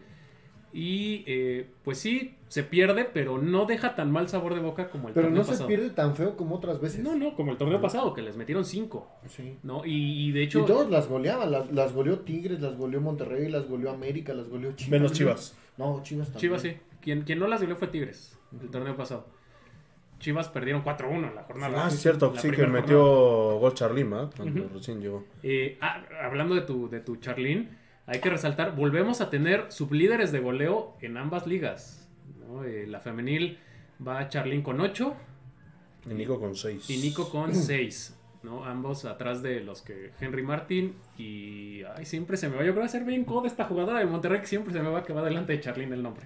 Y eh, pues sí, se pierde, pero no deja tan mal sabor de boca como el Pero torneo no se pasado. pierde tan feo como otras veces. No, no, como el torneo pasado, que les metieron cinco, Sí. ¿no? Y, y de hecho... y todos las goleaban, las, las goleó Tigres, las goleó Monterrey, las goleó América, las goleó Chivas. Menos Chivas. No, Chivas también. Chivas sí. Quien, quien no las dio fue Tigres, el torneo pasado. Chivas perdieron 4-1 en la jornada. Ah, es cierto, sí, que metió jornada. gol Charlima cuando Ujú. recién llegó. Eh, ah, hablando de tu, de tu Charlín, hay que resaltar, volvemos a tener sublíderes de goleo en ambas ligas. ¿no? Eh, la femenil va Charlín con 8 Y Nico con 6. y Nico con *clears throat* 6. ¿no? Ambos atrás de los que Henry Martin y... Ay, siempre se me va. Yo creo que va a ser bien coda esta jugadora de Monterrey que siempre se me va que va delante de Charlín el nombre.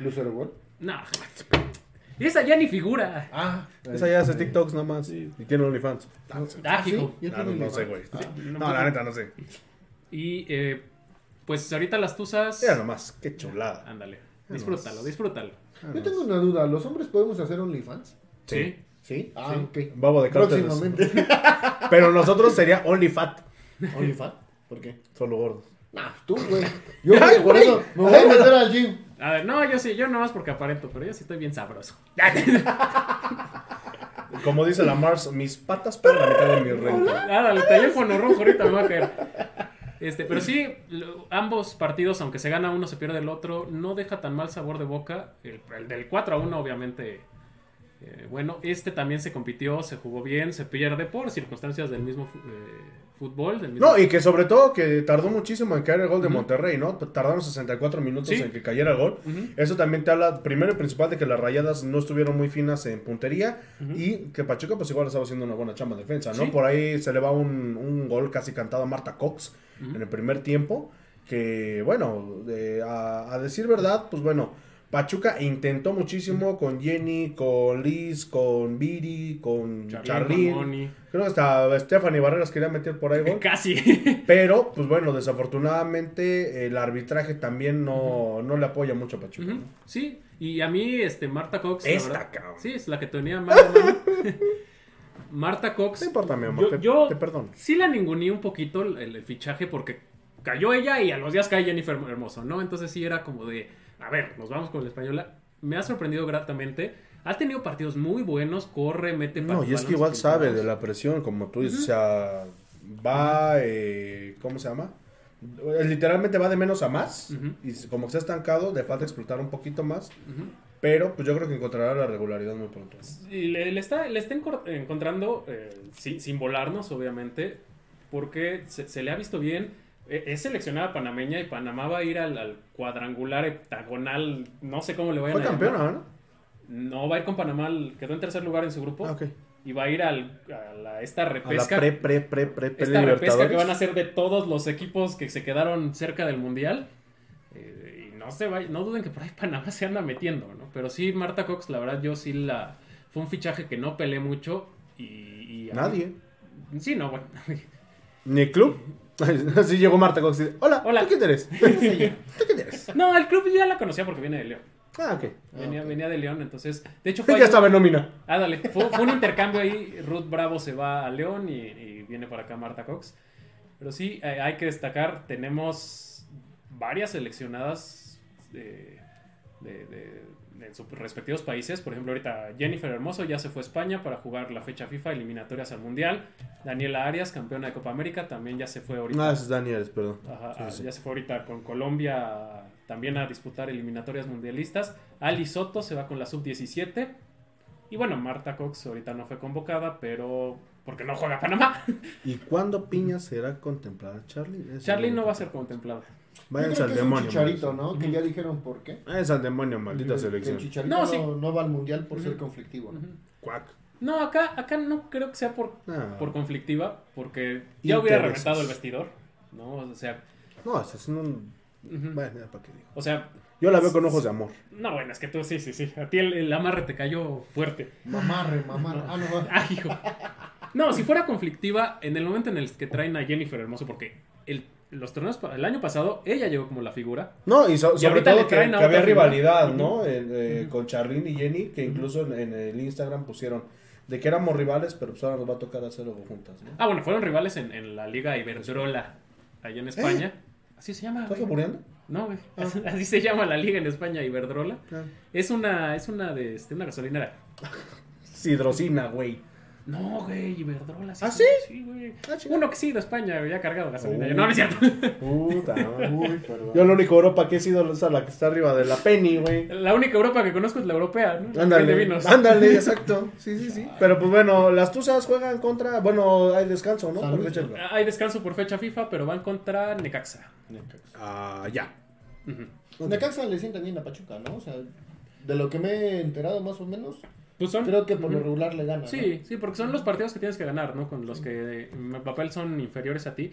Lucero Gol. No, esa ya ni figura. Ah, Esa ya hace TikToks nada más. Y tiene OnlyFans. Ah, sí, hijo. ya Ah, no, sé, güey. Ah, no, No, la neta, no sé. Y eh, pues ahorita las tuzas... Mira nomás, qué chulada. Ándale, disfrútalo, disfrútalo. Yo tengo una duda, ¿los hombres podemos hacer OnlyFans? Sí. Sí. Ah, ok. Babo de cárteles. Próximamente. *laughs* Pero nosotros sería OnlyFat. ¿OnlyFans? ¿Por qué? Solo gordos. Nah, tú, güey. *laughs* Yo, güey, por eso me voy a meter al gym. A ver, no, yo sí, yo nomás porque aparento, pero yo sí estoy bien sabroso. *laughs* Como dice la Mars, mis patas para mi renta. Nada, el teléfono rojo ahorita me va a caer. Este, pero sí, lo- ambos partidos, aunque se gana uno, se pierde el otro, no deja tan mal sabor de boca. El, el del 4 a 1, obviamente, Eh, bueno, este también se compitió, se jugó bien, se pierde por circunstancias del mismo eh, fútbol. Del mismo No, y que sobre todo que tardó muchísimo en caer el gol de. Monterrey, ¿no? Tardaron 64 minutos Sí. en que cayera el gol. Eso también te habla, primero y principal, de que las rayadas no estuvieron muy finas en puntería y que Pachuca, pues igual estaba haciendo una buena chamba de defensa, ¿no? Sí. Por ahí se le va un, un gol casi cantado a Marta Cox en el primer tiempo. Que, bueno, a, a decir verdad, pues bueno, Pachuca intentó muchísimo con Jenny, con Liz, con Viri, con Charlín. Creo que hasta Stephanie Barreras quería meter por ahí gol. *laughs* Casi. Pero, pues bueno, desafortunadamente el arbitraje también no, no le apoya mucho a Pachuca. Sí, y a mí, este, Marta Cox. Esta, cabrón. Sí, es la que tenía mano. *laughs* Marta Cox. No importa, mi amor, Yo, te, yo te perdono. sí la ninguneé un poquito el, el fichaje porque cayó ella y a los días cae Jennifer Hermoso, ¿no? Entonces sí era como de, a ver, nos vamos con la española. Me ha sorprendido gratamente. Ha tenido partidos muy buenos, corre, mete No, y es que igual sabe de la presión, como tú dices, o sea, va, eh, ¿cómo se llama? Eh, Literalmente va de menos a más, y como que se ha estancado, le falta explotar un poquito más, pero pues yo creo que encontrará la regularidad muy pronto. Y le, le está, le está encontrando, eh, sí, sin volarnos, obviamente, porque se, se le ha visto bien. Eh, Es seleccionada panameña y Panamá va a ir al, al cuadrangular heptagonal, no sé cómo le vayan Fue a llamar. campeona, ¿no? No, va a ir con Panamá, quedó en tercer lugar en su grupo. Ah, ok. Y va a ir al, a la- esta A la repesca. pre, pre, pre, pre, pre esta repesca que van a hacer de todos los equipos que se quedaron cerca del Mundial. Eh, y no se vaya- no duden que por ahí Panamá se anda metiendo, ¿no? Pero sí, Marta Cox, la verdad, yo sí la. Fue un fichaje que no peleé mucho. Y. y a mí- Nadie. Sí, no, bueno. Ni el club. *laughs* *laughs* Así llegó Marta Cox y dice, hola, Hola. ¿tú quién eres? *laughs* ¿Tú quién eres? No, el club ya la conocía porque viene de León. Ah, ok. Venía, venía de León, entonces. De hecho, fue. ya ahí- estaba en nómina. Ah, dale. Fue, fue un intercambio ahí. Ruth Bravo se va a León y, y viene para acá Marta Cox. Pero sí, eh, hay que destacar, tenemos varias seleccionadas de, de- de- de sus respectivos países. Por ejemplo, ahorita Jennifer Hermoso ya se fue a España para jugar la fecha FIFA eliminatorias al Mundial. Daniela Arias, campeona de Copa América, también ya se fue ahorita. Ah, es Daniel, perdón. Ajá, Sí, ah, sí. Ya se fue ahorita con Colombia también a disputar eliminatorias mundialistas. Ali Soto se va con la sub-17. Y bueno, Marta Cox ahorita no fue convocada, pero porque no juega Panamá. ¿Y cuándo Piña será contemplada, Charlie? Charlie no va a ser contemplada. Váyanse al que es un demonio. chicharito. ¿no? Que ya dijeron por qué. Váyanse al demonio, maldita Que selección. El chicharito No, no, sí. no va al mundial por ser conflictivo. ¿no? Cuac. No, acá, acá no creo que sea por, Ah. por conflictiva, porque ya hubiera reventado el vestidor. ¿no? O sea, No, es un... Bueno, ¿para qué digo? o sea, Yo la veo con ojos de amor. no, bueno, es que tú sí, sí, sí. A ti el, el amarre te cayó fuerte. Mamarre, mamarre. Ah, no, va. Ay, *laughs* hijo. No, si fuera conflictiva, en el momento en el que traen a Jennifer Hermoso, porque el, los torneos, el año pasado, ella llegó como la figura. No, y, so- Y sobre ahorita todo le que, traen a que había figura. rivalidad. ¿no? En, eh. Con Charlene y Jenny, que incluso en, en el Instagram pusieron de que éramos rivales, pero pues ahora nos va a tocar hacer algo juntas, ¿no? Ah, bueno, fueron rivales en, en la Liga Iberdrola, allá en España. Así se llama. ¿Estás güey. aburriendo? No, güey. Ah. *laughs* Así se llama la liga en España, Iberdrola. Ah. Es una, es una de este, una gasolinera. *laughs* Sidrocina, güey. No, güey, Iberdrola. ¿Ah, sí? sí? Sí, güey. Ah. Uno que sí, de España, güey, ya cargado gasolina. Oh. No, no es cierto. Puta. Uy, perdón. Yo la única Europa que he sido es la que está arriba de la Penny, güey. La única Europa que conozco es la europea, ¿no? De Ándale, vinos. ándale, *laughs* exacto. Sí, sí, sí. Pero pues bueno, las Tuzas juegan contra. Bueno, hay descanso, ¿no? Por fecha. Hay descanso por fecha FIFA, pero van contra Necaxa. Ah, ya. Necaxa le sienta bien a Pachuca, ¿no? O sea, de lo que me he enterado más o menos, Pues son. creo que por lo regular le gana. ¿no? Sí, sí, porque son los partidos que tienes que ganar, ¿no? Con los que en papel son inferiores a ti.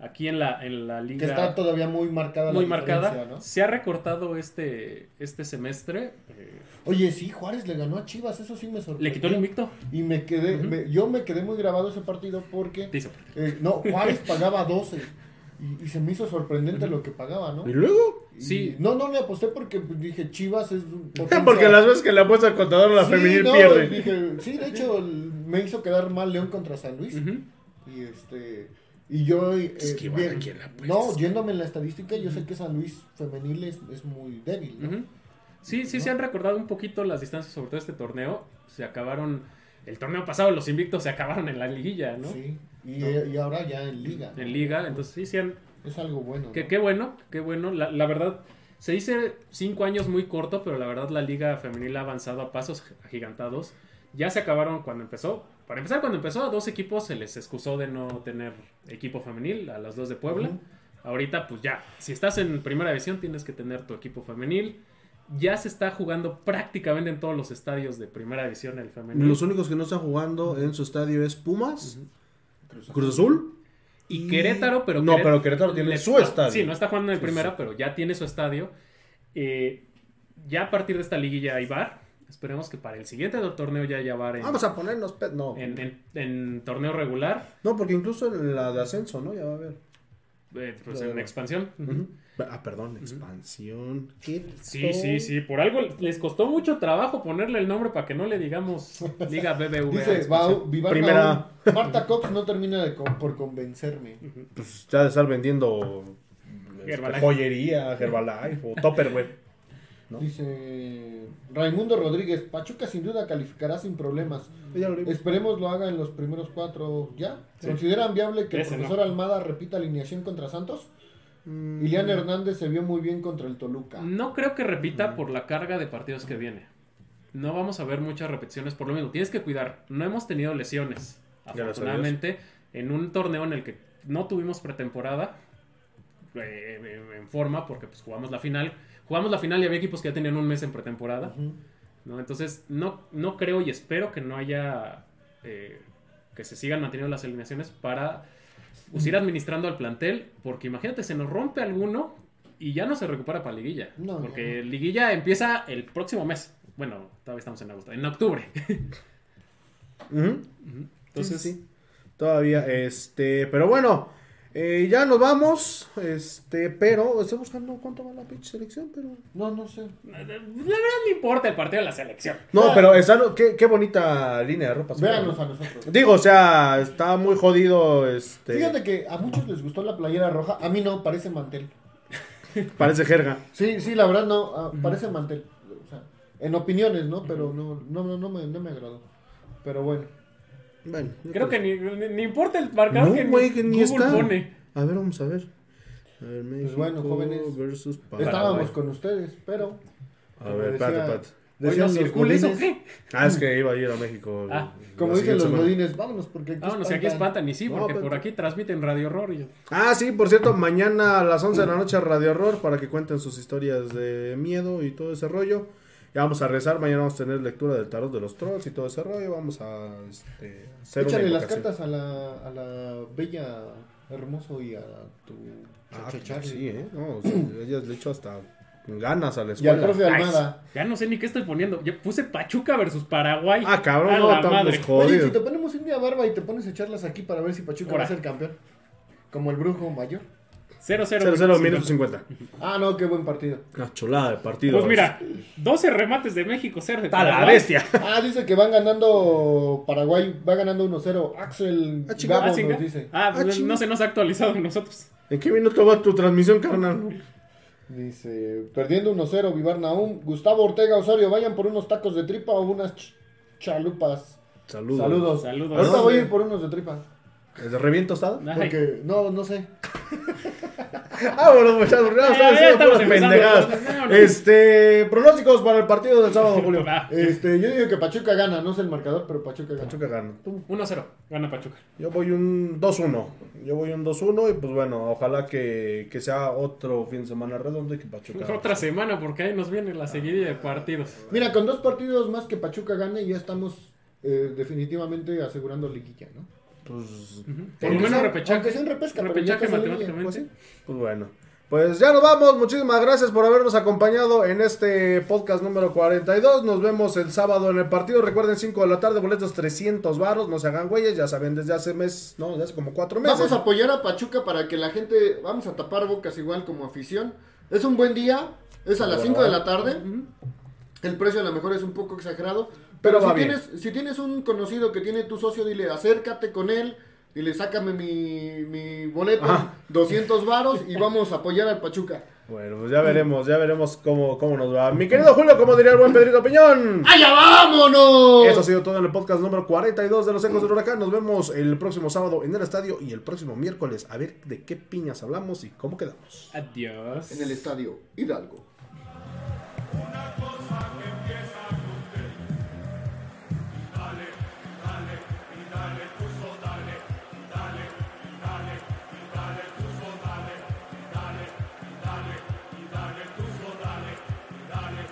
Aquí en la, en la Que liga. está todavía muy marcada muy la marcada. ¿no? Se ha recortado este, este semestre. eh, Oye, sí, Juárez le ganó a Chivas, eso sí me sorprendió. le quitó el invicto. Y me quedé, me- yo me quedé muy grabado ese partido porque, Te hizo- eh, no, Juárez *laughs* pagaba 12 y, y se me hizo sorprendente lo que pagaba, ¿no? ¿Y luego? Y- Sí. No, no le aposté porque pues, dije Chivas es un *laughs* Porque las veces que le apuesta al contador la Sí, femenil no, pierde. dije, sí, de hecho me hizo quedar mal León contra San Luis y este y yo eh, Es que bien- a quién le apuestas. no, yéndome en la estadística, yo sé que San Luis femenil es, es muy débil. Sí, sí, se han recordado un poquito las distancias sobre todo este torneo. Se acabaron. El torneo pasado, los invictos se acabaron en la liguilla, ¿no? Sí, y, y ahora ya en liga. ¿no? En liga. Entonces, sí, sí han. Es algo bueno. Que ¿no? qué bueno, qué bueno. La, la verdad, Se dice cinco años muy corto, pero la verdad la liga femenil ha avanzado a pasos agigantados. Ya se acabaron cuando empezó. Para empezar, cuando empezó a dos equipos se les excusó de no tener equipo femenil, a las dos de Puebla. Ahorita, pues ya, si estás en primera división tienes que tener tu equipo femenil. Ya se está jugando prácticamente en todos los estadios de primera división el femenil. Los únicos que no están jugando en su estadio es Pumas, Cruz Azul. Y Querétaro, pero No, pero Querétaro tiene le- su estadio. Sí, no está jugando en Sí, primera, sí. pero ya tiene su estadio. Eh, ya a partir de esta liguilla hay bar. Esperemos que para el siguiente torneo ya haya bar en, Vamos a ponernos... pe- No. en, en- en torneo regular, no, porque incluso en la de ascenso, ¿no? Ya va a haber. eh, pues en expansión. Ujú. Ah, perdón, expansión. ¿Qué Sí, sí, sí. Por algo les costó mucho trabajo ponerle el nombre para que no le digamos Liga BBVA. *laughs* Dice, Vivar Primera. Marta Cox no termina de con- por convencerme. Pues ya de estar vendiendo este, Herbalife. joyería, Herbalife o Tupperware. ¿no? Dice Raimundo Rodríguez, Pachuca sin duda calificará sin problemas. Esperemos lo haga en los primeros cuatro ya. Sí. ¿Consideran viable que el Ese no. profesor Almada repita alineación contra Santos? Mm, Ilian Hernández se vio muy bien contra el Toluca. No creo que repita por la carga de partidos que viene. No vamos a ver muchas repeticiones por lo mismo. Tienes que cuidar. No hemos tenido lesiones. Afortunadamente, en un torneo en el que no tuvimos pretemporada eh, en- forma, porque pues jugamos la final. Jugamos la final y había equipos que ya tenían un mes en pretemporada. Entonces, no, no creo y espero que no haya. eh, que se sigan manteniendo las eliminaciones para pues, ir administrando al plantel. Porque imagínate, se nos rompe alguno y ya no se recupera para liguilla. No, porque liguilla empieza el próximo mes. Bueno, todavía estamos en agosto. En octubre. *laughs* Entonces, Sí, sí, sí. Todavía, este, pero bueno, eh, ya nos vamos, este, pero estoy buscando cuánto va la pinche selección, pero... No, no sé. La verdad no importa el partido de la selección. No, pero está, qué, qué bonita línea de ropa. Véanos a nosotros. Digo, o sea, está muy jodido, este, Fíjate que a muchos les gustó la playera roja. A mí no, parece mantel. parece jerga. Sí, sí, la verdad no, ah, parece mantel. O sea, en opiniones, ¿no? Pero no, no, no, no me, no me agradó. Pero bueno. Bueno, Creo que ni, ni- ni importa el marcador No, que, güey, que ni Google está. pone. A ver, vamos a ver. A ver, México Pues bueno, jóvenes, versus Paraguay. Estábamos con ustedes, pero. A ver, espérate, espérate. No Decían los circula eso, ¿qué? Ah, es que iba a ir a México. Ah, Como dicen los godines, vámonos porque aquí Vámonos, que aquí espantan. Y sí, No, porque pero- por aquí transmiten Radio Horror. Y... Ah, sí, por cierto, mañana a las 11 de la noche Radio Horror para que cuenten sus historias de miedo y todo ese rollo. Ya vamos a rezar, mañana vamos a tener lectura del tarot de los trolls y todo ese rollo. Vamos a este, hacer Échale una las cartas a la, a la bella, hermoso y a tu Ah, sí, ¿eh? No, o sea, ellas le echo hasta ganas a la Y al escuela. profe Ay, ya no sé ni qué estoy poniendo. Yo puse Pachuca versus Paraguay. Ah, cabrón, no, estamos madre. Oye, jodidos. si te ponemos un día barba y te pones a echarlas aquí para ver si Pachuca Ahora. va a ser campeón. Como el brujo mayor. 0-0. 0-0, minuto 50. Ah, no, qué buen partido. Una chulada de partido. Pues mira, 12 remates de México, 0 de Está la Paraguay. bestia. Ah, dice que van ganando Paraguay, va ganando 1-0. Axel Ah, Gabo Ah, nos dice. Ah, Ah, pues, chinga. no se nos ha actualizado en nosotros. ¿En qué minuto va tu transmisión, carnal? Dice, perdiendo 1-0, Vivar Naum. Gustavo Ortega Osorio, vayan por unos tacos de tripa o unas ch- chalupas. Saludos. Saludos. Saludos. Ahorita voy a ir por unos de tripa. ¿Es de reviento estado? Ay. Porque, no, no sé. *laughs* *laughs* Ah, bueno, pues ya, ya ya estamos pendejadas. No. Este, pronósticos para el partido del sábado, Julio. *laughs* Este, yo digo que Pachuca gana, no sé el marcador, pero Pachuca gana. Pachuca gana. Tú. 1-0. Gana Pachuca. Yo voy un 2-1. Yo voy un 2-1 y pues bueno, ojalá que, que sea otro fin de semana redondo y que Pachuca. Otra semana, porque ahí nos viene la seguidilla de partidos. Mira, con dos partidos más que Pachuca gane, ya estamos eh, definitivamente asegurando liguilla, ¿no? Pues, Por lo menos repechaje. aunque sea en repesca, Repechaje matemáticamente. pues, sí. Pues bueno. Pues ya nos vamos. Muchísimas gracias por habernos acompañado en este podcast número 42. Nos vemos el sábado en el partido. Recuerden 5 de la tarde, boletos 300 varos. No se hagan güeyes, ya saben, desde hace mes, no, desde hace como 4 meses. Vamos a apoyar a Pachuca para que la gente, vamos a tapar bocas igual como afición. Es un buen día, es a las 5 de la tarde. El precio a lo mejor es un poco exagerado. Pero, va si, bien. tienes, si tienes un conocido que tiene tu socio, dile acércate con él, Dile, sácame mi, mi boleto, Ajá. 200 varos y vamos a apoyar al Pachuca. Bueno, pues ya veremos, ya veremos cómo, cómo nos va. Mi querido Julio, como diría el buen Pedrito Piñón. ¡Allá vámonos! Eso ha sido todo en el podcast número 42 de los Ecos del Huracán. Nos vemos el próximo sábado en el estadio y el próximo miércoles a ver de qué piñas hablamos y cómo quedamos. Adiós. En el estadio Hidalgo.